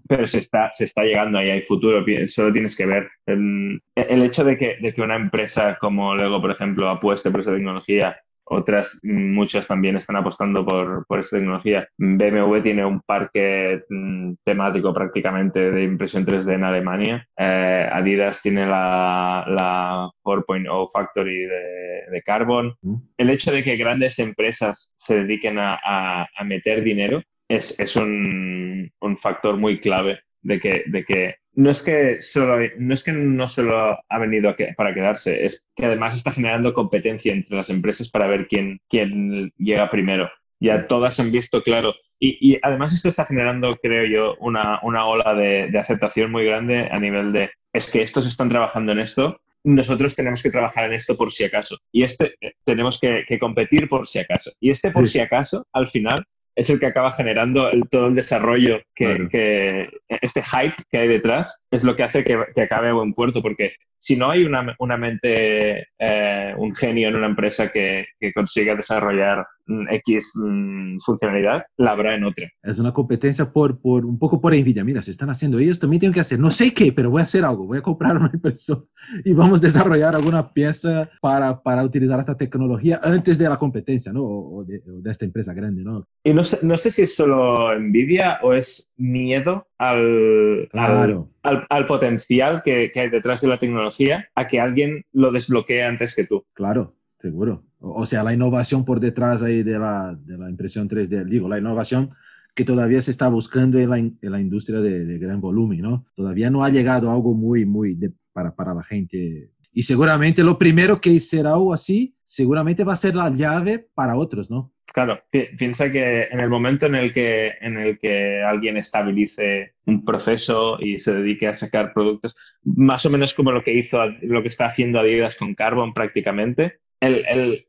pero se está, se está llegando ahí, hay futuro, solo tienes que ver. Em, el, hecho de que, de que una empresa como Lego, por ejemplo, apueste por esa tecnología otras, mm, muchas también están apostando por, por esta tecnología. BMW tiene un parque mm, temático prácticamente de impresión 3D en Alemania. Eh, Adidas tiene la, la 4.0 Factory de, de Carbon. Mm. El hecho de que grandes empresas se dediquen a, a, meter dinero es, es un, un, factor muy clave de que, de que no es que solo, no es que no solo ha venido para quedarse, es que además está generando competencia entre las empresas para ver quién, quién llega primero. Ya todas han visto claro. Y, además esto está generando, creo yo, una, una ola de, aceptación muy grande a nivel de, es que estos están trabajando en esto, nosotros tenemos que trabajar en esto por si acaso. Y este eh, tenemos que, competir por si acaso. Y este por si acaso, al final, es el que acaba generando todo el desarrollo que, este hype que hay detrás es lo que hace que, que acabe a buen puerto, porque si no hay una, una mente, eh, un genio en una empresa que, que consiga desarrollar X mm, funcionalidad, la habrá en otra. Es una competencia por, por un poco por envidia. Mira, si están haciendo ellos, también tengo que hacer. No sé qué, pero voy a hacer algo. Voy a comprar una impresora y vamos a desarrollar alguna pieza para, para utilizar esta tecnología antes de la competencia, ¿no? O de, de esta empresa grande, ¿no? Y no sé, no sé si es solo envidia o es miedo al, Claro. al, al potencial que, que hay detrás de la tecnología a que alguien lo desbloquee antes que tú. Claro, seguro. O, o sea, la innovación por detrás ahí de la, de la impresión 3D, digo, la innovación que todavía se está buscando en la, in- en la industria de, de gran volumen, ¿no? Todavía no ha llegado algo muy, muy de- para, para la gente. Y seguramente lo primero que será algo así, seguramente va a ser la llave para otros, ¿no? Claro, pi- piensa que en el momento en el que, en el que alguien estabilice un proceso y se dedique a sacar productos, más o menos como lo que hizo, lo que está haciendo Adidas con Carbon prácticamente, el-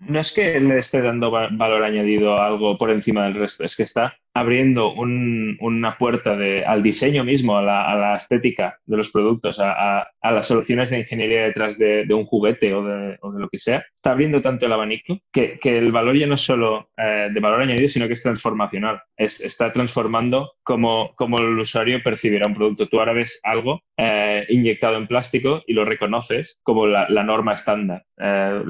no es que le esté dando va- valor añadido a algo por encima del resto, es que está abriendo un- una puerta al diseño mismo, a la, estética de los productos, a, las soluciones de ingeniería detrás de, un juguete o de, lo que sea. Está abriendo tanto el abanico que, el valor ya no es solo eh, de valor añadido, sino que es transformacional. Es- está transformando cómo, cómo el usuario percibirá un producto. Tú ahora ves algo eh, inyectado en plástico y lo reconoces como la, norma estándar. Eh,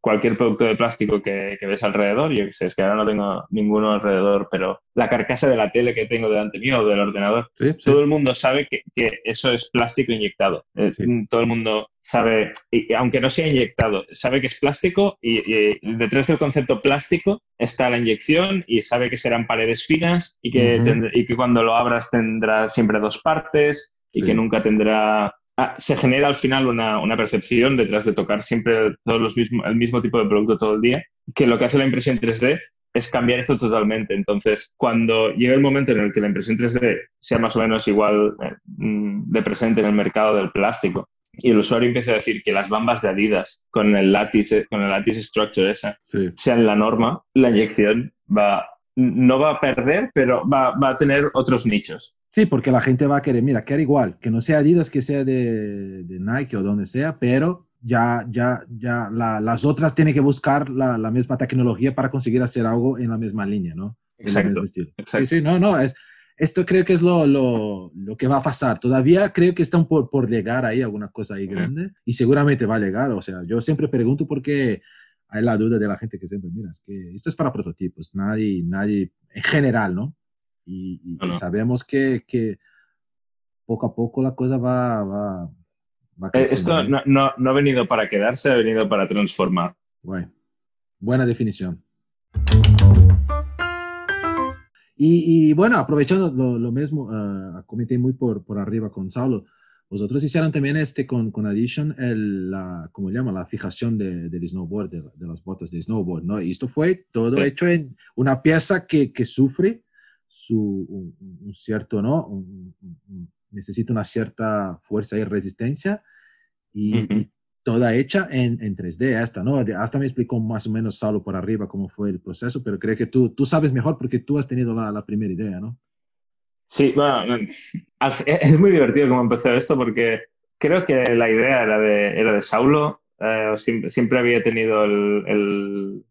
cualquier producto de plástico que, que ves alrededor, yo que sé, es que ahora no tengo ninguno alrededor, pero la carcasa de la tele que tengo delante mío o del ordenador, Sí, sí. todo el mundo sabe que, que eso es plástico inyectado. Eh, Sí. Todo el mundo sabe, y, aunque no sea inyectado, sabe que es plástico y, y detrás del concepto plástico está la inyección y sabe que serán paredes finas y que, y que cuando lo abras tendrá siempre dos partes y que nunca tendrá... Ah, se genera al final una, una percepción detrás de tocar siempre todos los mismo, el mismo tipo de producto todo el día, que lo que hace la impresión 3D es cambiar esto totalmente. Entonces, cuando llega el momento en el que la impresión 3D sea más o menos igual eh, mm, de presente en el mercado del plástico y el usuario empieza a decir que las bambas de Adidas con el lattice, con el lattice structure esa Sí. sean la norma, la inyección va, no va a perder, pero va, va a tener otros nichos. Sí, porque la gente va a querer, mira, quiere igual, que no sea Adidas, que sea de, de Nike o donde sea, pero ya, ya, ya la- las otras tienen que buscar la, la misma tecnología para conseguir hacer algo en la misma línea, ¿no? Exacto, exacto. Sí, sí, no, no, es, esto creo que es lo, lo, lo que va a pasar. Todavía creo que están por, por llegar ahí alguna cosa ahí Ujú. grande y seguramente va a llegar. O sea, yo siempre pregunto porque hay la duda de la gente que siempre, mira, es que esto es para prototipos, nadie, nadie, en general, ¿no? Y, y- No, no. y sabemos que, que poco a poco la cosa va, va, va Eh, Esto ¿no? no, no- ha venido para quedarse, ha venido para transformar. Guay. Buena definición. Y, y bueno, aprovechando lo, lo mismo, ah, comenté muy por, por arriba con Saulo. Vosotros hicieron también este con, con Addition, el, la, ¿cómo llama? La fijación de, del snowboard, de, de las botas de snowboard, ¿no? Y esto fue todo Sí. hecho en una pieza que, que sufre su, un, un cierto, ¿no? Un- un- un- necesita una cierta fuerza y resistencia. Y, toda hecha en, en 3D, hasta, ¿no? Hasta me explicó más o menos Saulo por arriba cómo fue el proceso, pero creo que tú, tú sabes mejor porque tú has tenido la, la primera idea, ¿no? Sí, bueno, es muy divertido cómo empezó esto porque creo que la idea era de, era de Saulo. eh, siempre, siempre había tenido el, el-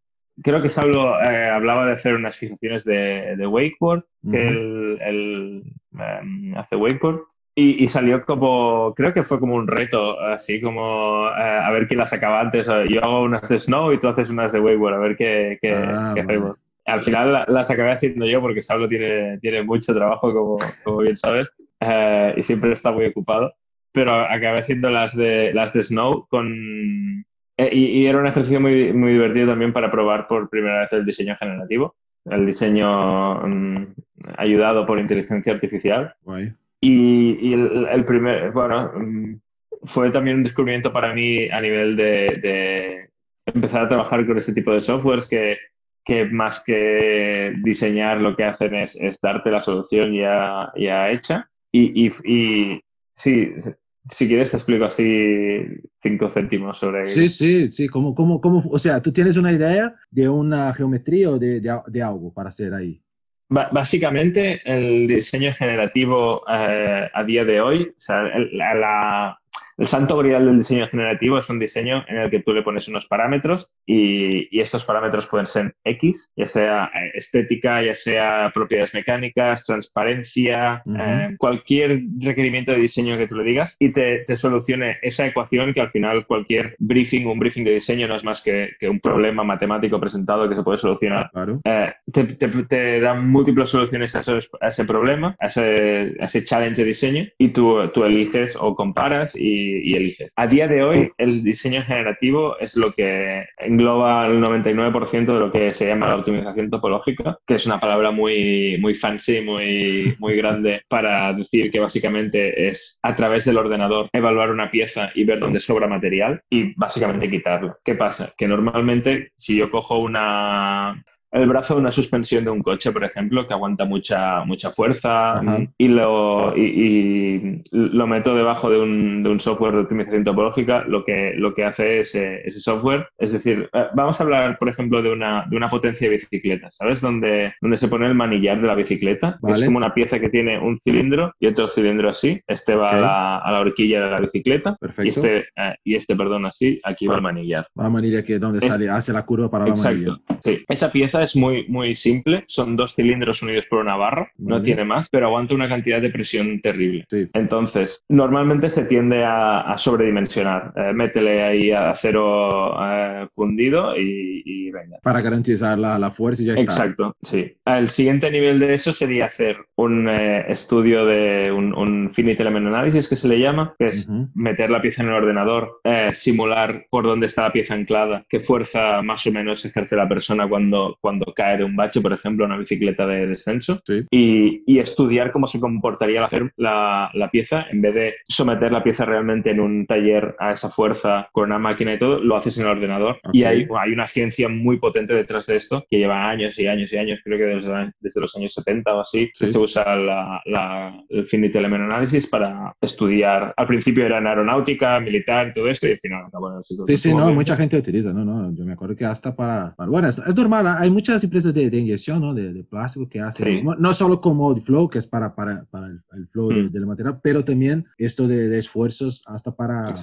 Creo que Saulo eh, hablaba de hacer unas fijaciones de, de wakeboard, que Ujú. él, él, em, hace wakeboard. Y, y salió como, creo que fue como un reto, así como eh, a ver quién las acaba antes. Yo hago unas de snow y tú haces unas de wakeboard, a ver qué, qué- Ah, qué hacemos. Al final la- las acabé haciendo yo porque Saulo tiene, tiene mucho trabajo, como, como bien sabes, eh, y siempre está muy ocupado. Pero acabé haciendo las de, las de Snow con... eh, y, y era un ejercicio muy, muy divertido también para probar por primera vez el diseño generativo, el diseño mm, ayudado por inteligencia artificial. Guay. Y, y el, el primer, bueno, mm, fue también un descubrimiento para mí a nivel de, de empezar a trabajar con este tipo de softwares que, que más que diseñar lo que hacen es, es darte la solución ya, ya hecha. Y, y, y sí, si quieres te explico así cinco céntimos sobre Sí, sí, sí, ¿cómo, cómo, cómo, o sea, tú tienes una idea de una geometría o de, de, de algo para hacer ahí. básicamente, el diseño generativo eh, a día de hoy, o sea, la, el santo grial del diseño generativo es un diseño en el que tú le pones unos parámetros y, estos parámetros pueden ser X, ya sea eh, estética, ya sea propiedades mecánicas, transparencia, eh, cualquier requerimiento de diseño que tú le digas y te, solucione esa ecuación que al final cualquier briefing, un briefing de diseño no es más que, un problema matemático presentado que se puede solucionar. Eh, te, dan múltiples soluciones a, ese problema, a ese, challenge de diseño y tú, tú eliges o comparas y y, eliges. A día de hoy, el diseño generativo es lo que engloba el 99% de lo que se llama la optimización topológica, que es una palabra muy, muy fancy, muy, muy grande para decir que básicamente es a través del ordenador evaluar una pieza y ver dónde sobra material y básicamente quitarlo. ¿Qué pasa? Que normalmente si yo cojo una, el brazo de una suspensión de un coche, por ejemplo, que aguanta mucha, mucha fuerza y lo, y, lo meto debajo de un, de un, software de optimización topológica, lo que, lo que hace ese, ese software, es decir, eh, vamos a hablar, por ejemplo, de una, de una potencia de bicicleta, ¿sabes? Donde, donde se pone el manillar de la bicicleta, es como una pieza que tiene un cilindro y otro cilindro así, este va a, la, a, la, horquilla de la bicicleta y este, eh, y este, perdón, así, aquí va el manillar. Va el manillar que donde sale, hace la curva para la manilla. Sí, esa pieza es muy, muy simple. Son dos cilindros unidos por una barra, no tiene más, pero aguanta una cantidad de presión terrible. Entonces, normalmente se tiende a, sobredimensionar. Eh, métele ahí acero eh, fundido y, venga. Para garantizar la, fuerza y ya está. Exacto, sí. El siguiente nivel de eso sería hacer un eh, estudio de un, finite element analysis que se le llama, que es meter la pieza en el ordenador, simular por dónde está la pieza anclada, qué fuerza más o menos ejerce la persona cuando, cuando cae de un bache, por ejemplo, una bicicleta de descenso, y, y, estudiar cómo se comportaría la, la, pieza en vez de someter la pieza realmente en un taller a esa fuerza con una máquina y todo, lo haces en el ordenador. Y hay, hay una ciencia muy potente detrás de esto que lleva años y años y años, creo que desde, desde los años 70 o así, se usa la, el finite element analysis para estudiar. Al principio era en aeronáutica, militar, todo esto, y al final acabó Sí, sí, no, mucha gente utiliza, no, no, yo me acuerdo que hasta para, bueno, es, es normal, hay muchas empresas de, inyección, ¿no? De, plástico que hacen, no, solo como el flow, que es para, para, para el, flow mm. del material, pero también esto de, esfuerzos hasta para...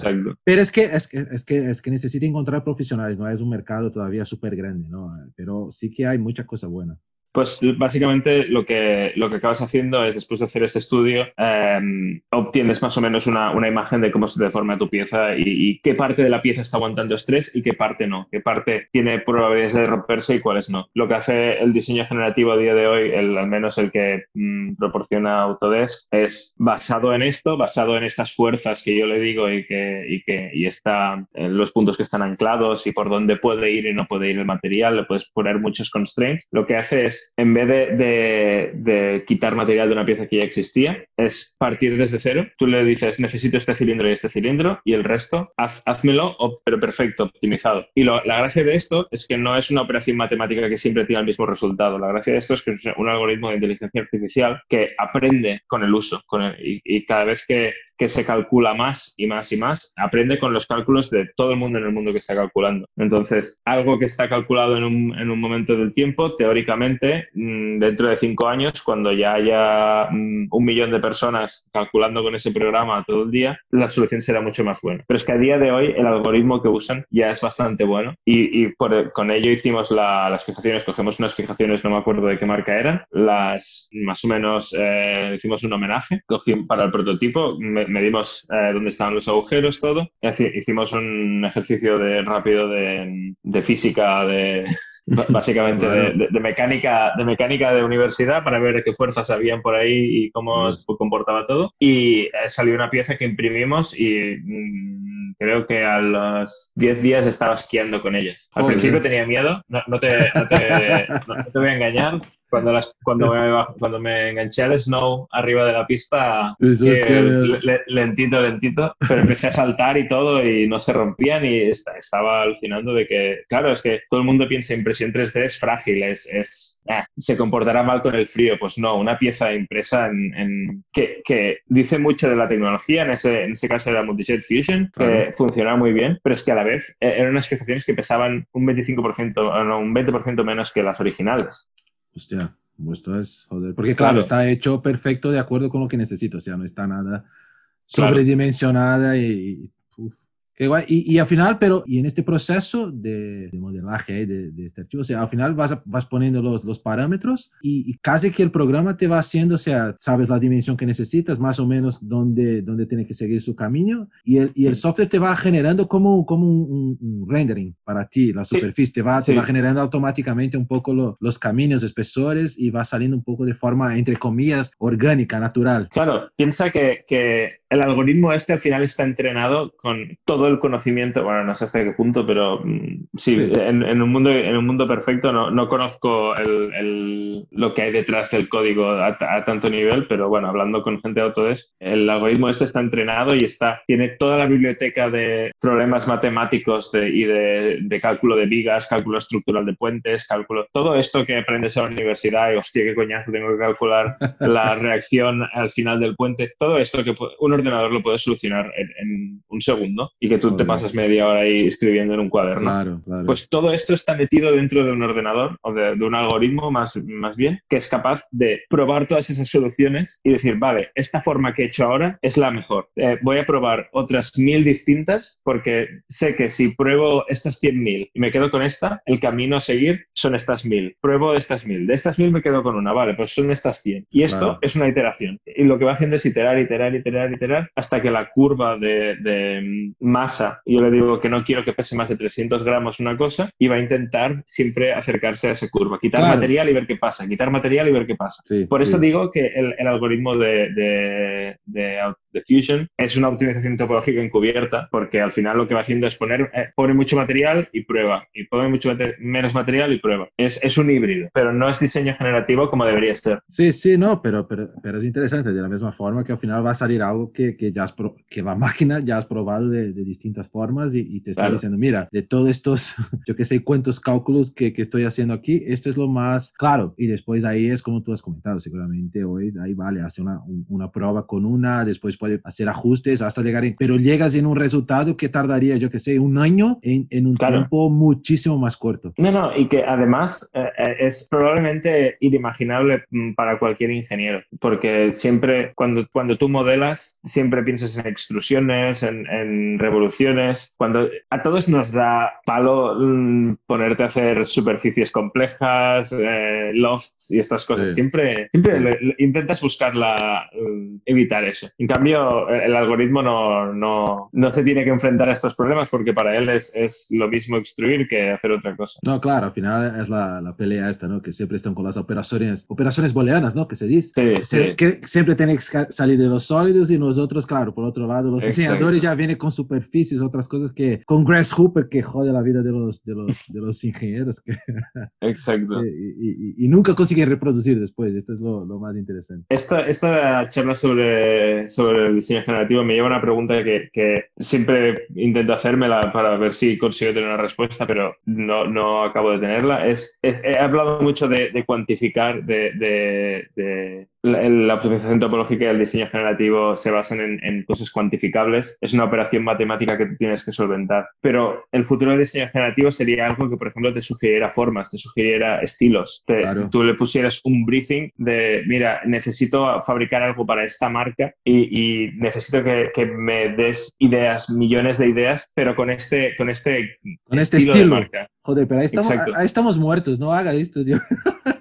Pero es que, es que, es que, es que necesita encontrar profesionales, ¿no? Es un mercado todavía súper grande, ¿no? Pero sí que hay muchas cosas buenas. Pues básicamente lo que, lo que acabas haciendo es, después de hacer este estudio, em, obtienes más o menos una, una, imagen de cómo se deforma tu pieza y, qué parte de la pieza está aguantando estrés y qué parte no, qué parte tiene probabilidades de romperse y cuáles no. Lo que hace el diseño generativo a día de hoy, el, al menos el que mm, proporciona Autodesk, es basado en esto, basado en estas fuerzas que yo le digo y que, y que y está los puntos que están anclados y por dónde puede ir y no puede ir el material, le puedes poner muchos constraints. Lo que hace es en vez de, quitar material de una pieza que ya existía, es partir desde cero. Tú le dices, necesito este cilindro y este cilindro, y el resto, haz, házmelo, pero perfecto, optimizado. Y la gracia de esto es que no es una operación matemática que siempre tiene el mismo resultado. La gracia de esto es que es un algoritmo de inteligencia artificial que aprende con el uso con y cada vez que que se calcula más y más y más, aprende con los cálculos de todo el mundo en el mundo que está calculando. Entonces, algo que está calculado en un, en un momento del tiempo, teóricamente, mm, dentro de cinco años, cuando ya haya mm, un millón de personas calculando con ese programa todo el día, la solución será mucho más buena. Pero es que a día de hoy el algoritmo que usan ya es bastante bueno y, y con ello hicimos las fijaciones, cogemos unas fijaciones, no me acuerdo de qué marca eran, las más o menos eh, hicimos un homenaje, cogí para el prototipo, medimos eh, dónde estaban los agujeros, todo. Hicimos un ejercicio de rápido de, de física, de, básicamente de, mecánica de mecánica de universidad para ver qué fuerzas habían por ahí y cómo se comportaba todo. Y eh, salió una pieza que imprimimos y mm, creo que a los 10 días estaba esquiando con ellas. Al principio tenía miedo no, te, no, te, no, te, voy a engañar cuando, las, cuando, me, cuando me enganché al snow arriba de la pista, lentito, lentito, pero empecé a saltar y todo y no se rompían y estaba alucinando de que, claro, es que todo el mundo piensa impresión 3D es frágil, es, es ah, se comportará mal con el frío. Pues no, una pieza impresa en, que, que, dice mucho de la tecnología, en ese, en ese caso era Multijet Fusion, que funcionaba muy bien, pero es que a la vez eh, eran unas fijaciones que pesaban un 25%, no, un 20% menos que las originales. Hostia. Esto es, joder, porque claro, Claro. está hecho perfecto de acuerdo con lo que necesito, o sea, no está nada sobredimensionada y, y- qué guay. Y, y al final, pero, y en este proceso de, de modelaje de, de este archivo, o sea, al final vas, a- vas poniendo los, los parámetros y, y casi que el programa te va haciendo, o sea, sabes la dimensión que necesitas, más o menos dónde, dónde tiene que seguir su camino y el, y el Sí. software te va generando como, como un, un- un rendering para ti, la Sí. superficie, te va, te Sí. va generando automáticamente un poco lo- los caminos, espesores y va saliendo un poco de forma, entre comillas, orgánica, natural. Claro, piensa que, que el algoritmo este al final está entrenado con todo el conocimiento, bueno, no sé hasta qué punto, pero mm, sí, Sí. En, en un mundo, en un mundo perfecto no, no conozco el- el- lo que hay detrás del código a, a tanto nivel, pero bueno, hablando con gente de Autodesk, el algoritmo este está entrenado y está, tiene toda la biblioteca de problemas matemáticos de- y de, de cálculo de vigas, cálculo estructural de puentes, cálculo, todo esto que aprendes en la universidad y hostia, qué coñazo, tengo que calcular la reacción al final del puente, todo esto que un ordenador lo puede solucionar en, en un segundo y que tú te pasas media hora ahí escribiendo en un cuaderno. Claro, claro. Pues todo esto está metido dentro de un ordenador o de, de un algoritmo más, más bien que es capaz de probar todas esas soluciones y decir, vale, esta forma que he hecho ahora es la mejor. Eh, voy a probar otras mil distintas porque sé que si pruebo estas 100.000 y me quedo con esta, el camino a seguir son estas mil. Pruebo estas mil. De estas mil me quedo con una, vale, pues son estas 100. Y esto Claro. es una iteración. Y lo que va haciendo es iterar, iterar, iterar, iterar hasta que la curva de, de, masa, yo le digo que no quiero que pese más de 300 gramos una cosa, y va a intentar siempre acercarse a esa curva. Quitar Claro. material y ver qué pasa. Quitar material y ver qué pasa. Sí, Por eso digo que el, el algoritmo de, de, de Fusion es una optimización topológica encubierta, porque al final lo que va haciendo es poner, eh, pone mucho material y prueba, y pone mucho mate- menos material y prueba. Es, es un híbrido, pero no es diseño generativo como debería ser. Sí, sí, no, pero, pero, pero es interesante, de la misma forma que al final va a salir algo que, que ya has pro- que la máquina ya has probado de, de distintas formas y, y te está Claro. diciendo, mira, de todos estos, yo que sé cuántos cálculos que, que estoy haciendo aquí, esto es lo más claro. Y después ahí es como tú has comentado, seguramente hoy ahí vale, hace una, un- una prueba con una, después puede hacer ajustes hasta llegar en, pero llegas en un resultado que tardaría, yo que sé, un año en, en un Claro. tiempo muchísimo más corto. No, no, y que además eh, eh, es probablemente inimaginable mm, para cualquier ingeniero, porque siempre cuando, cuando tú modelas, siempre piensas en extrusiones, en, en revoluciones, cuando a todos nos da palo mm, ponerte a hacer superficies complejas, eh, lofts y estas cosas, Sí. siempre, siempre Sí. le- le- intentas buscar la, mm, evitar eso. En cambio, el, el algoritmo no, no, no se tiene que enfrentar a estos problemas porque para él es, es lo mismo extruir que hacer otra cosa. No, claro, al final es la, la pelea esta, ¿no? Que siempre están con las operaciones, operaciones booleanas, ¿no? Que se dice. Sí, Se- sí. Que siempre tienen que sa- salir de los sólidos y nosotros, claro, por otro lado, los Exacto. diseñadores ya vienen con superficies, otras cosas que, con Grasshopper que jode la vida de los, de los, de los ingenieros que, Exacto. y, y- y- y nunca consiguen reproducir después. Esto es lo, lo más interesante. Esta, esta charla sobre, sobre el diseño generativo me lleva una pregunta que, que siempre intento hacérmela para ver si consigo tener una respuesta, pero no, no acabo de tenerla. Es, es- he hablado mucho de, de cuantificar, de, de- de la, la optimización topológica y el diseño generativo se basan en, en cosas cuantificables. Es una operación matemática que tú tienes que solventar. Pero el futuro del diseño generativo sería algo que, por ejemplo, te sugiriera formas, te sugiriera estilos. Te- Claro. Tú le pusieras un briefing de, mira, necesito fabricar algo para esta marca y, y necesito que, que me des ideas, millones de ideas, pero con este, con este, Con este de estilo. marca. Joder, pero ahí estamos, ahí estamos muertos, no haga esto, Dios.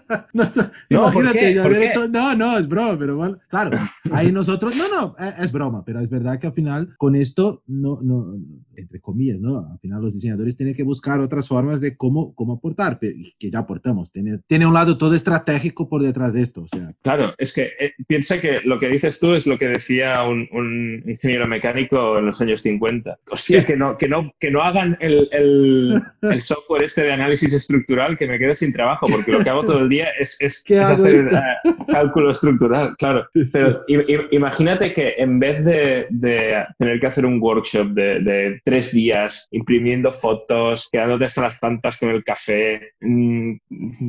No, No, ¿por imagínate, no, no, es broma, pero bueno, claro, ahí nosotros, no, no, eh, es broma, pero es verdad que al final con esto, no, no, entre comillas, ¿no? Al final los diseñadores tienen que buscar otras formas de cómo, cómo aportar, que ya aportamos, tiene, tiene un lado todo estratégico por detrás de esto, o sea, Claro, es que eh, piensa que lo que dices tú es lo que decía un, un ingeniero mecánico en los años 50. Hostia, Sí. que no, que no, que no hagan el, el- el software este de análisis estructural que me quedo sin trabajo, porque lo que hago todo el día es, es, ¿Qué es hago hacer eh, cálculo estructural, claro. Pero imagínate que en vez de, de tener que hacer un workshop de, de tres días, imprimiendo fotos, quedándote hasta las tantas con el café, mm,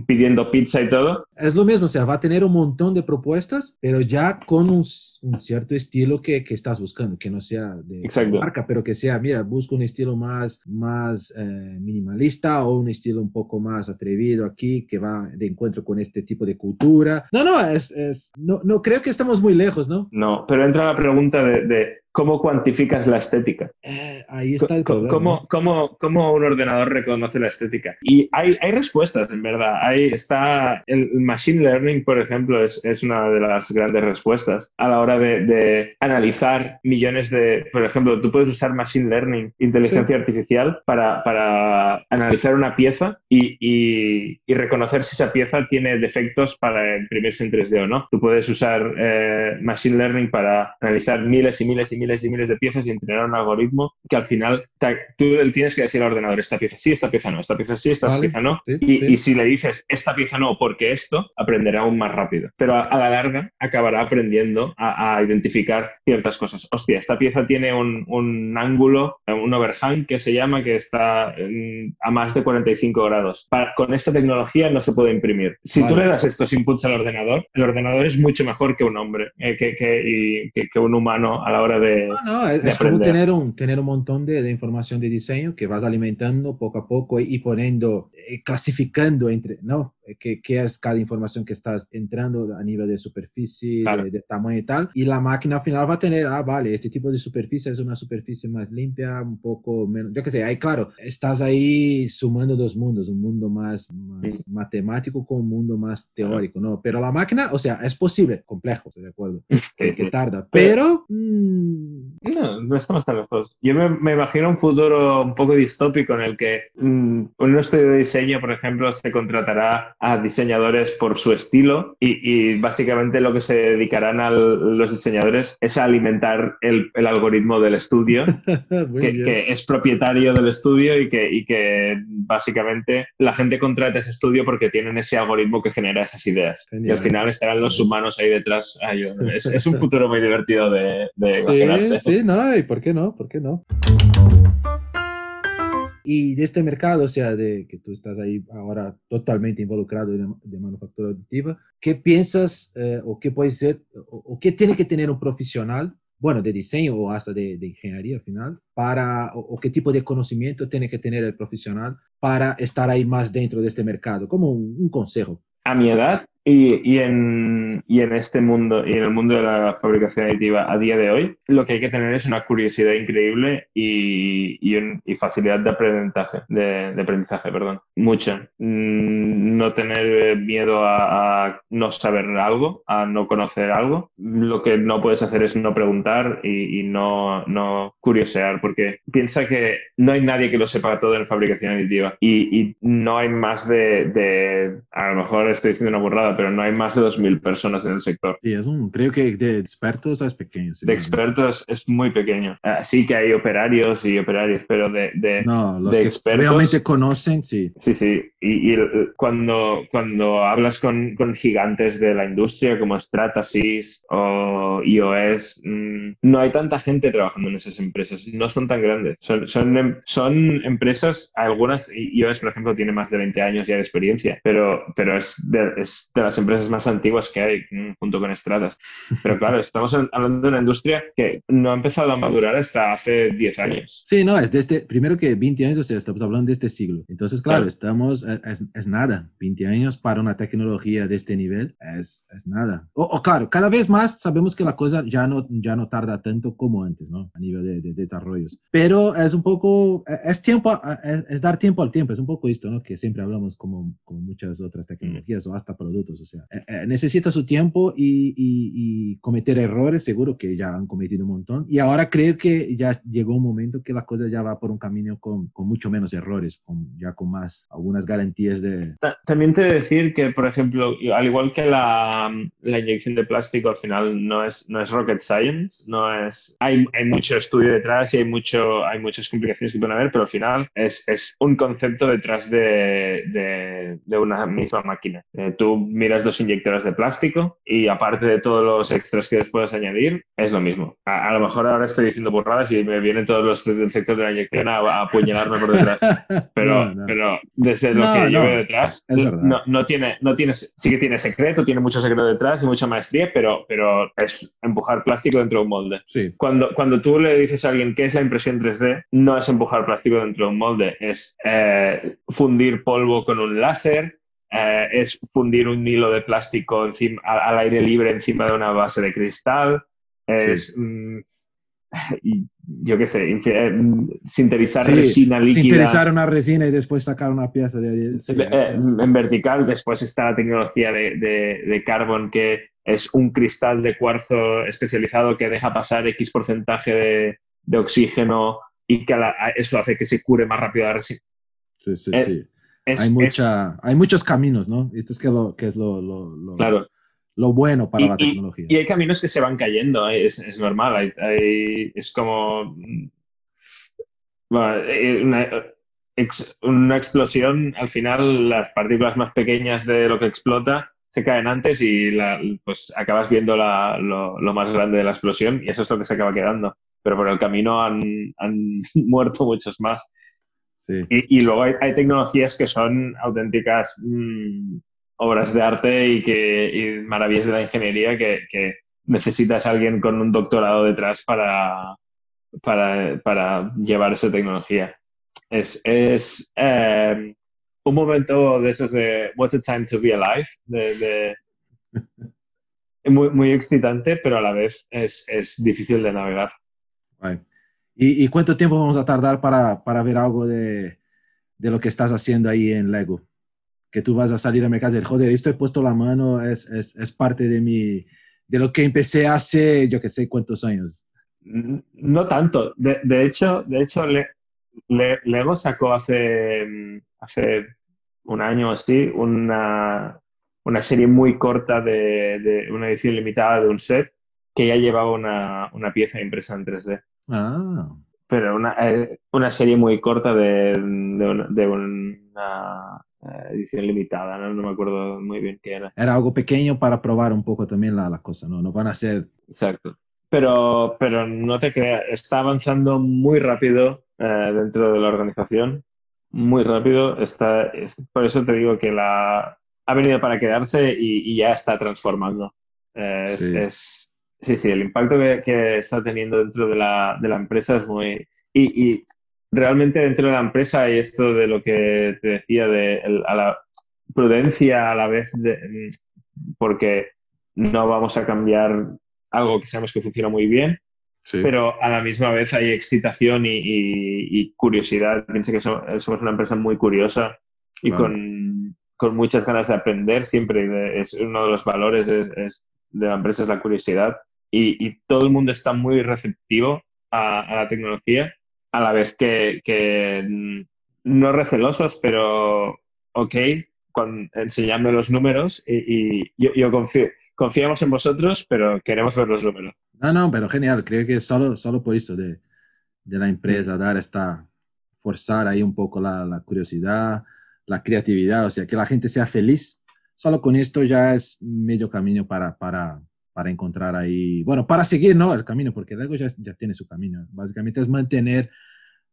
pidiendo pizza y todo, es lo mismo, o sea, va a tener un montón de propuestas, pero ya con un, un cierto estilo que, que estás buscando, que no sea de Exacto. marca, pero que sea, mira, busco un estilo más, más eh, minimalista o un estilo un poco más atrevido aquí, que va de encuentro con este tipo de cultura. No, no, es, es no, no creo que estamos muy lejos, ¿no? No, pero entra la pregunta de, de ¿Cómo cuantificas la estética? Eh, ahí está el problema. ¿Cómo, cómo, cómo, un ordenador reconoce la estética? Y hay, hay respuestas, en verdad. Ahí está el Machine Learning, por ejemplo, es, es, una de las grandes respuestas a la hora de, de, analizar millones de... Por ejemplo, tú puedes usar Machine Learning, inteligencia sí. artificial, para, para, analizar una pieza y, y, y, reconocer si esa pieza tiene defectos para imprimirse en 3D o no. Tú puedes usar eh, Machine Learning para analizar miles y miles y miles miles y miles de piezas y entrenar un algoritmo que al final tú le tienes que decir al ordenador esta pieza sí, esta pieza no, esta pieza sí, esta vale, pieza no. Sí, y, sí. y, si le dices esta pieza no porque esto, aprenderá aún más rápido. Pero a, a la larga acabará aprendiendo a, a, identificar ciertas cosas. Hostia, esta pieza tiene un, un ángulo, un overhang que se llama, que está en, a más de 45 grados. Para, con esta tecnología no se puede imprimir. Si vale. tú le das estos inputs al ordenador, el ordenador es mucho mejor que un hombre, eh, que, que, y, que, que un humano a la hora de no, no, es, es como tener un, tener un montón de, de, información de diseño que vas alimentando poco a poco y, y poniendo, eh, clasificando entre, ¿no? Qué, qué, es cada información que estás entrando a nivel de superficie, claro. de, de, tamaño y tal. Y la máquina al final va a tener, ah, vale, este tipo de superficie es una superficie más limpia, un poco menos, yo qué sé, ahí claro, estás ahí sumando dos mundos, un mundo más, más sí. matemático con un mundo más teórico, ¿no? Pero la máquina, o sea, es posible, complejo, estoy de acuerdo, que, que tarda, pero... Mmm... No, no estamos tan lejos. Yo me, me, imagino un futuro un poco distópico en el que mmm, un estudio de diseño, por ejemplo, se contratará a diseñadores por su estilo y, y básicamente lo que se dedicarán a los diseñadores es a alimentar el, el algoritmo del estudio, que, que, es propietario del estudio y que, y que básicamente la gente contrata ese estudio porque tienen ese algoritmo que genera esas ideas. Genial. Y al final estarán los humanos ahí detrás. Ay, es, es, un futuro muy divertido de, de sí, imaginarse. Sí, no, ¿y por qué no? ¿Por qué no? Y de este mercado, o sea, de que tú estás ahí ahora totalmente involucrado de, manufactura aditiva, ¿qué piensas eh, o qué puede ser o, qué tiene que tener un profesional, bueno, de diseño o hasta de, de ingeniería al final, para, o, qué tipo de conocimiento tiene que tener el profesional para estar ahí más dentro de este mercado? Como un consejo. A mi edad, y, y, en, y, en, este mundo, y en el mundo de la fabricación aditiva a día de hoy, lo que hay que tener es una curiosidad increíble y, y, un, facilidad de aprendizaje, de, de, aprendizaje, perdón. Mucha. Mm, no tener miedo a, a, no saber algo, a no conocer algo. Lo que no puedes hacer es no preguntar y no, no curiosear, porque piensa que no hay nadie que lo sepa todo en fabricación aditiva y, no hay más de, de, a lo mejor estoy diciendo una burrada, pero no hay más de 2.000 personas en el sector. Sí, es un, creo que de expertos es pequeño. Sí, de expertos es muy pequeño. Uh, sí que hay operarios y operarios, pero de, de, no, los de que expertos, realmente conocen, sí. Sí, sí. Y, y cuando, cuando hablas con, con, gigantes de la industria como Stratasys o iOS, mmm, no hay tanta gente trabajando en esas empresas. No son tan grandes. Son, son, em, son empresas, algunas, iOS, por ejemplo, tiene más de 20 años ya de experiencia, pero, pero es de, es de las empresas más antiguas que hay, mm, junto con Stratas. Pero claro, estamos hablando de una industria que no ha empezado a madurar hasta hace 10 años. Sí, no, es de este, primero que 20 años, o sea, estamos hablando de este siglo. Entonces, claro, claro. estamos, eh, es, es, nada. 20 años para una tecnología de este nivel es, es nada. O, o, claro, cada vez más sabemos que la cosa ya no, ya no tarda tanto como antes, ¿no? A nivel de, de, de desarrollos. Pero es un poco, eh, es tiempo, eh, es, es, dar tiempo al tiempo, es un poco esto, ¿no? Que siempre hablamos como, como muchas otras tecnologías mm. o hasta productos, o sea, eh, eh, necesita su tiempo y, y, y, cometer errores, seguro que ya han cometido un montón. Y ahora creo que ya llegó un momento que la cosa ya va por un camino con, con mucho menos errores, con, ya con más, algunas garantías de... También te decir que, por ejemplo, al igual que la, la inyección de plástico, al final no es, no es rocket science, no es... Hay, hay mucho estudio detrás y hay, mucho, hay muchas complicaciones que pueden haber, pero al final es, es un concepto detrás de, de, de una misma máquina. Eh, tú miras dos inyectoras de plástico y aparte de todos los extras que les puedes añadir, es lo mismo. A, a lo mejor ahora estoy diciendo burradas y me vienen todos los del sector de la inyección a, a apuñalarme por detrás. Pero, no, no. pero desde lo no, que yo veo detrás, no, no, tiene, no tiene, sí que tiene secreto, tiene mucho secreto detrás y mucha maestría, pero, pero es empujar plástico dentro de un molde. Sí. Cuando, cuando tú le dices a alguien qué es la impresión 3D, no es empujar plástico dentro de un molde, es eh, fundir polvo con un láser, eh, es fundir un hilo de plástico encima, al, aire libre encima de una base de cristal, es, mm, yo qué sé, eh, sintetizar resina líquida. Sintetizar una resina y después sacar una pieza de... Eh, en vertical, después está la tecnología de, de, carbon que es un cristal de cuarzo especializado que deja pasar X porcentaje de, de oxígeno y que eso hace que se cure más rápido la resina. Sí, sí, sí hay, mucha, hay muchos caminos, ¿no? Esto es que, lo, que es lo, lo, claro. lo bueno para la tecnología. Y, hay caminos que se van cayendo, ¿eh? es, es, normal. Hay, es como eh, una, una, explosión, al final las partículas más pequeñas de lo que explota se caen antes y la, pues acabas viendo la, lo, lo, más grande de la explosión y eso es lo que se acaba quedando. Pero por el camino han, han muerto muchos más. Y, luego hay, tecnologías que son auténticas mm, obras de arte y, que, maravillas de la ingeniería que, necesitas a alguien con un doctorado detrás para, para, llevar esa tecnología. Es, es em, un momento de esos de What's the time to be alive? De, muy, muy excitante, pero a la vez es, es difícil de navegar. ¿Y, cuánto tiempo vamos a tardar para, para ver algo de, de, lo que estás haciendo ahí en Lego? Que tú vas a salir al mercado y decir, joder, esto he puesto la mano, es, es, parte de, mi, de lo que empecé hace, yo que sé, cuántos años. No tanto. De, hecho, de hecho Le, Lego sacó hace, hace un año o así una, una serie muy corta de, de, una edición limitada de un set que ya llevaba una, una pieza impresa en 3D. Ah. Pero una, eh, una serie muy corta de, de, una, eh, edición limitada, ¿no? me acuerdo muy bien qué era. Era algo pequeño para probar un poco también la, la cosa, ¿no? No van a ser... Exacto. Pero, pero no te creas, está avanzando muy rápido eh, dentro de la organización, muy rápido. Está, por eso te digo que la, ha venido para quedarse y, y ya está transformando. es, Sí, sí, el impacto que, está teniendo dentro de la, de la, empresa es muy... Y, y, realmente dentro de la empresa hay esto de lo que te decía, de a la prudencia a la vez, de, porque no vamos a cambiar algo que sabemos que funciona muy bien, pero a la misma vez hay excitación y, y, curiosidad. Pienso que somos, una empresa muy curiosa y con, con, muchas ganas de aprender siempre. Es uno de los valores es, de la empresa es la curiosidad y, todo el mundo está muy receptivo a, la tecnología, a la vez que, que mm, no recelosos, pero ok, con, enseñadme los números y, yo, confío, confiamos en vosotros, pero queremos ver los números. No, no, pero genial, creo que solo, solo por eso de, de la empresa, mm. dar esta, forzar ahí un poco la, la curiosidad, la creatividad, o sea, que la gente sea feliz, solo con esto ya es medio camino para, para, para encontrar ahí, bueno, para seguir, ¿no? El camino, porque luego ya, ya tiene su camino. Básicamente es mantener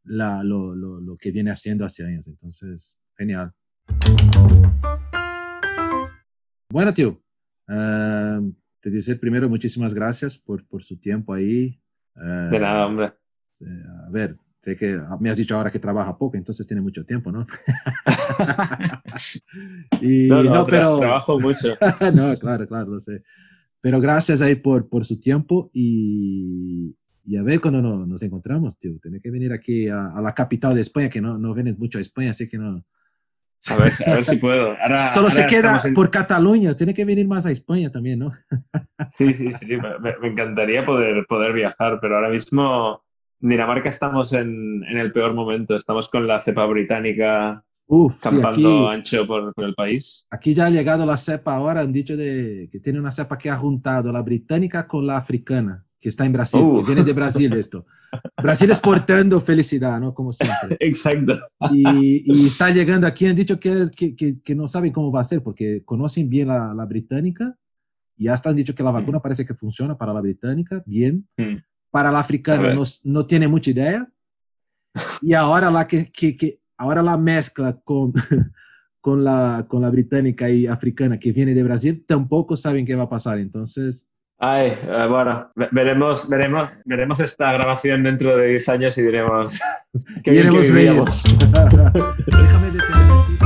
la, lo, lo, lo, que viene haciendo hace años. Entonces, genial. Bueno, tío, uh, te dice primero muchísimas gracias por, por su tiempo ahí. Uh, De nada, hombre. A ver, sé que me has dicho ahora que trabaja poco, entonces tiene mucho tiempo, ¿no? y, no, no, pero... Trabajo mucho. no, claro, claro, lo sé. Pero gracias ahí por, por su tiempo y, y a ver cuando no, nos encontramos, tío. Tienes que venir aquí a, a, la capital de España, que no, no vienes mucho a España, así que no. A ver, a ver si puedo. Ahora, Solo se queda por Cataluña, tiene que venir más a España también, ¿no? Sí, sí, sí, me, me, encantaría poder, poder viajar, pero ahora mismo en Dinamarca estamos en, en el peor momento, estamos con la cepa británica Uf, campando ancho por, el país. Aquí ya ha llegado la cepa ahora, han dicho de, que tiene una cepa que ha juntado la británica con la africana, que está en Brasil, que viene de Brasil esto. Brasil exportando felicidad, ¿no? Como siempre. Exacto. Y, y, está llegando aquí, han dicho que, que, que, que, no saben cómo va a ser, porque conocen bien la, la británica y hasta han dicho que la mm. vacuna parece que funciona para la británica, bien. Mm. Para la africana no, no tiene mucha idea. Y ahora la que, que, que ahora la mezcla con, con, la, con la británica y africana que viene de Brasil, tampoco saben qué va a pasar. Entonces... Ay, eh, bueno, veremos, veremos, veremos esta grabación dentro de 10 años y diremos qué bien que Déjame detener.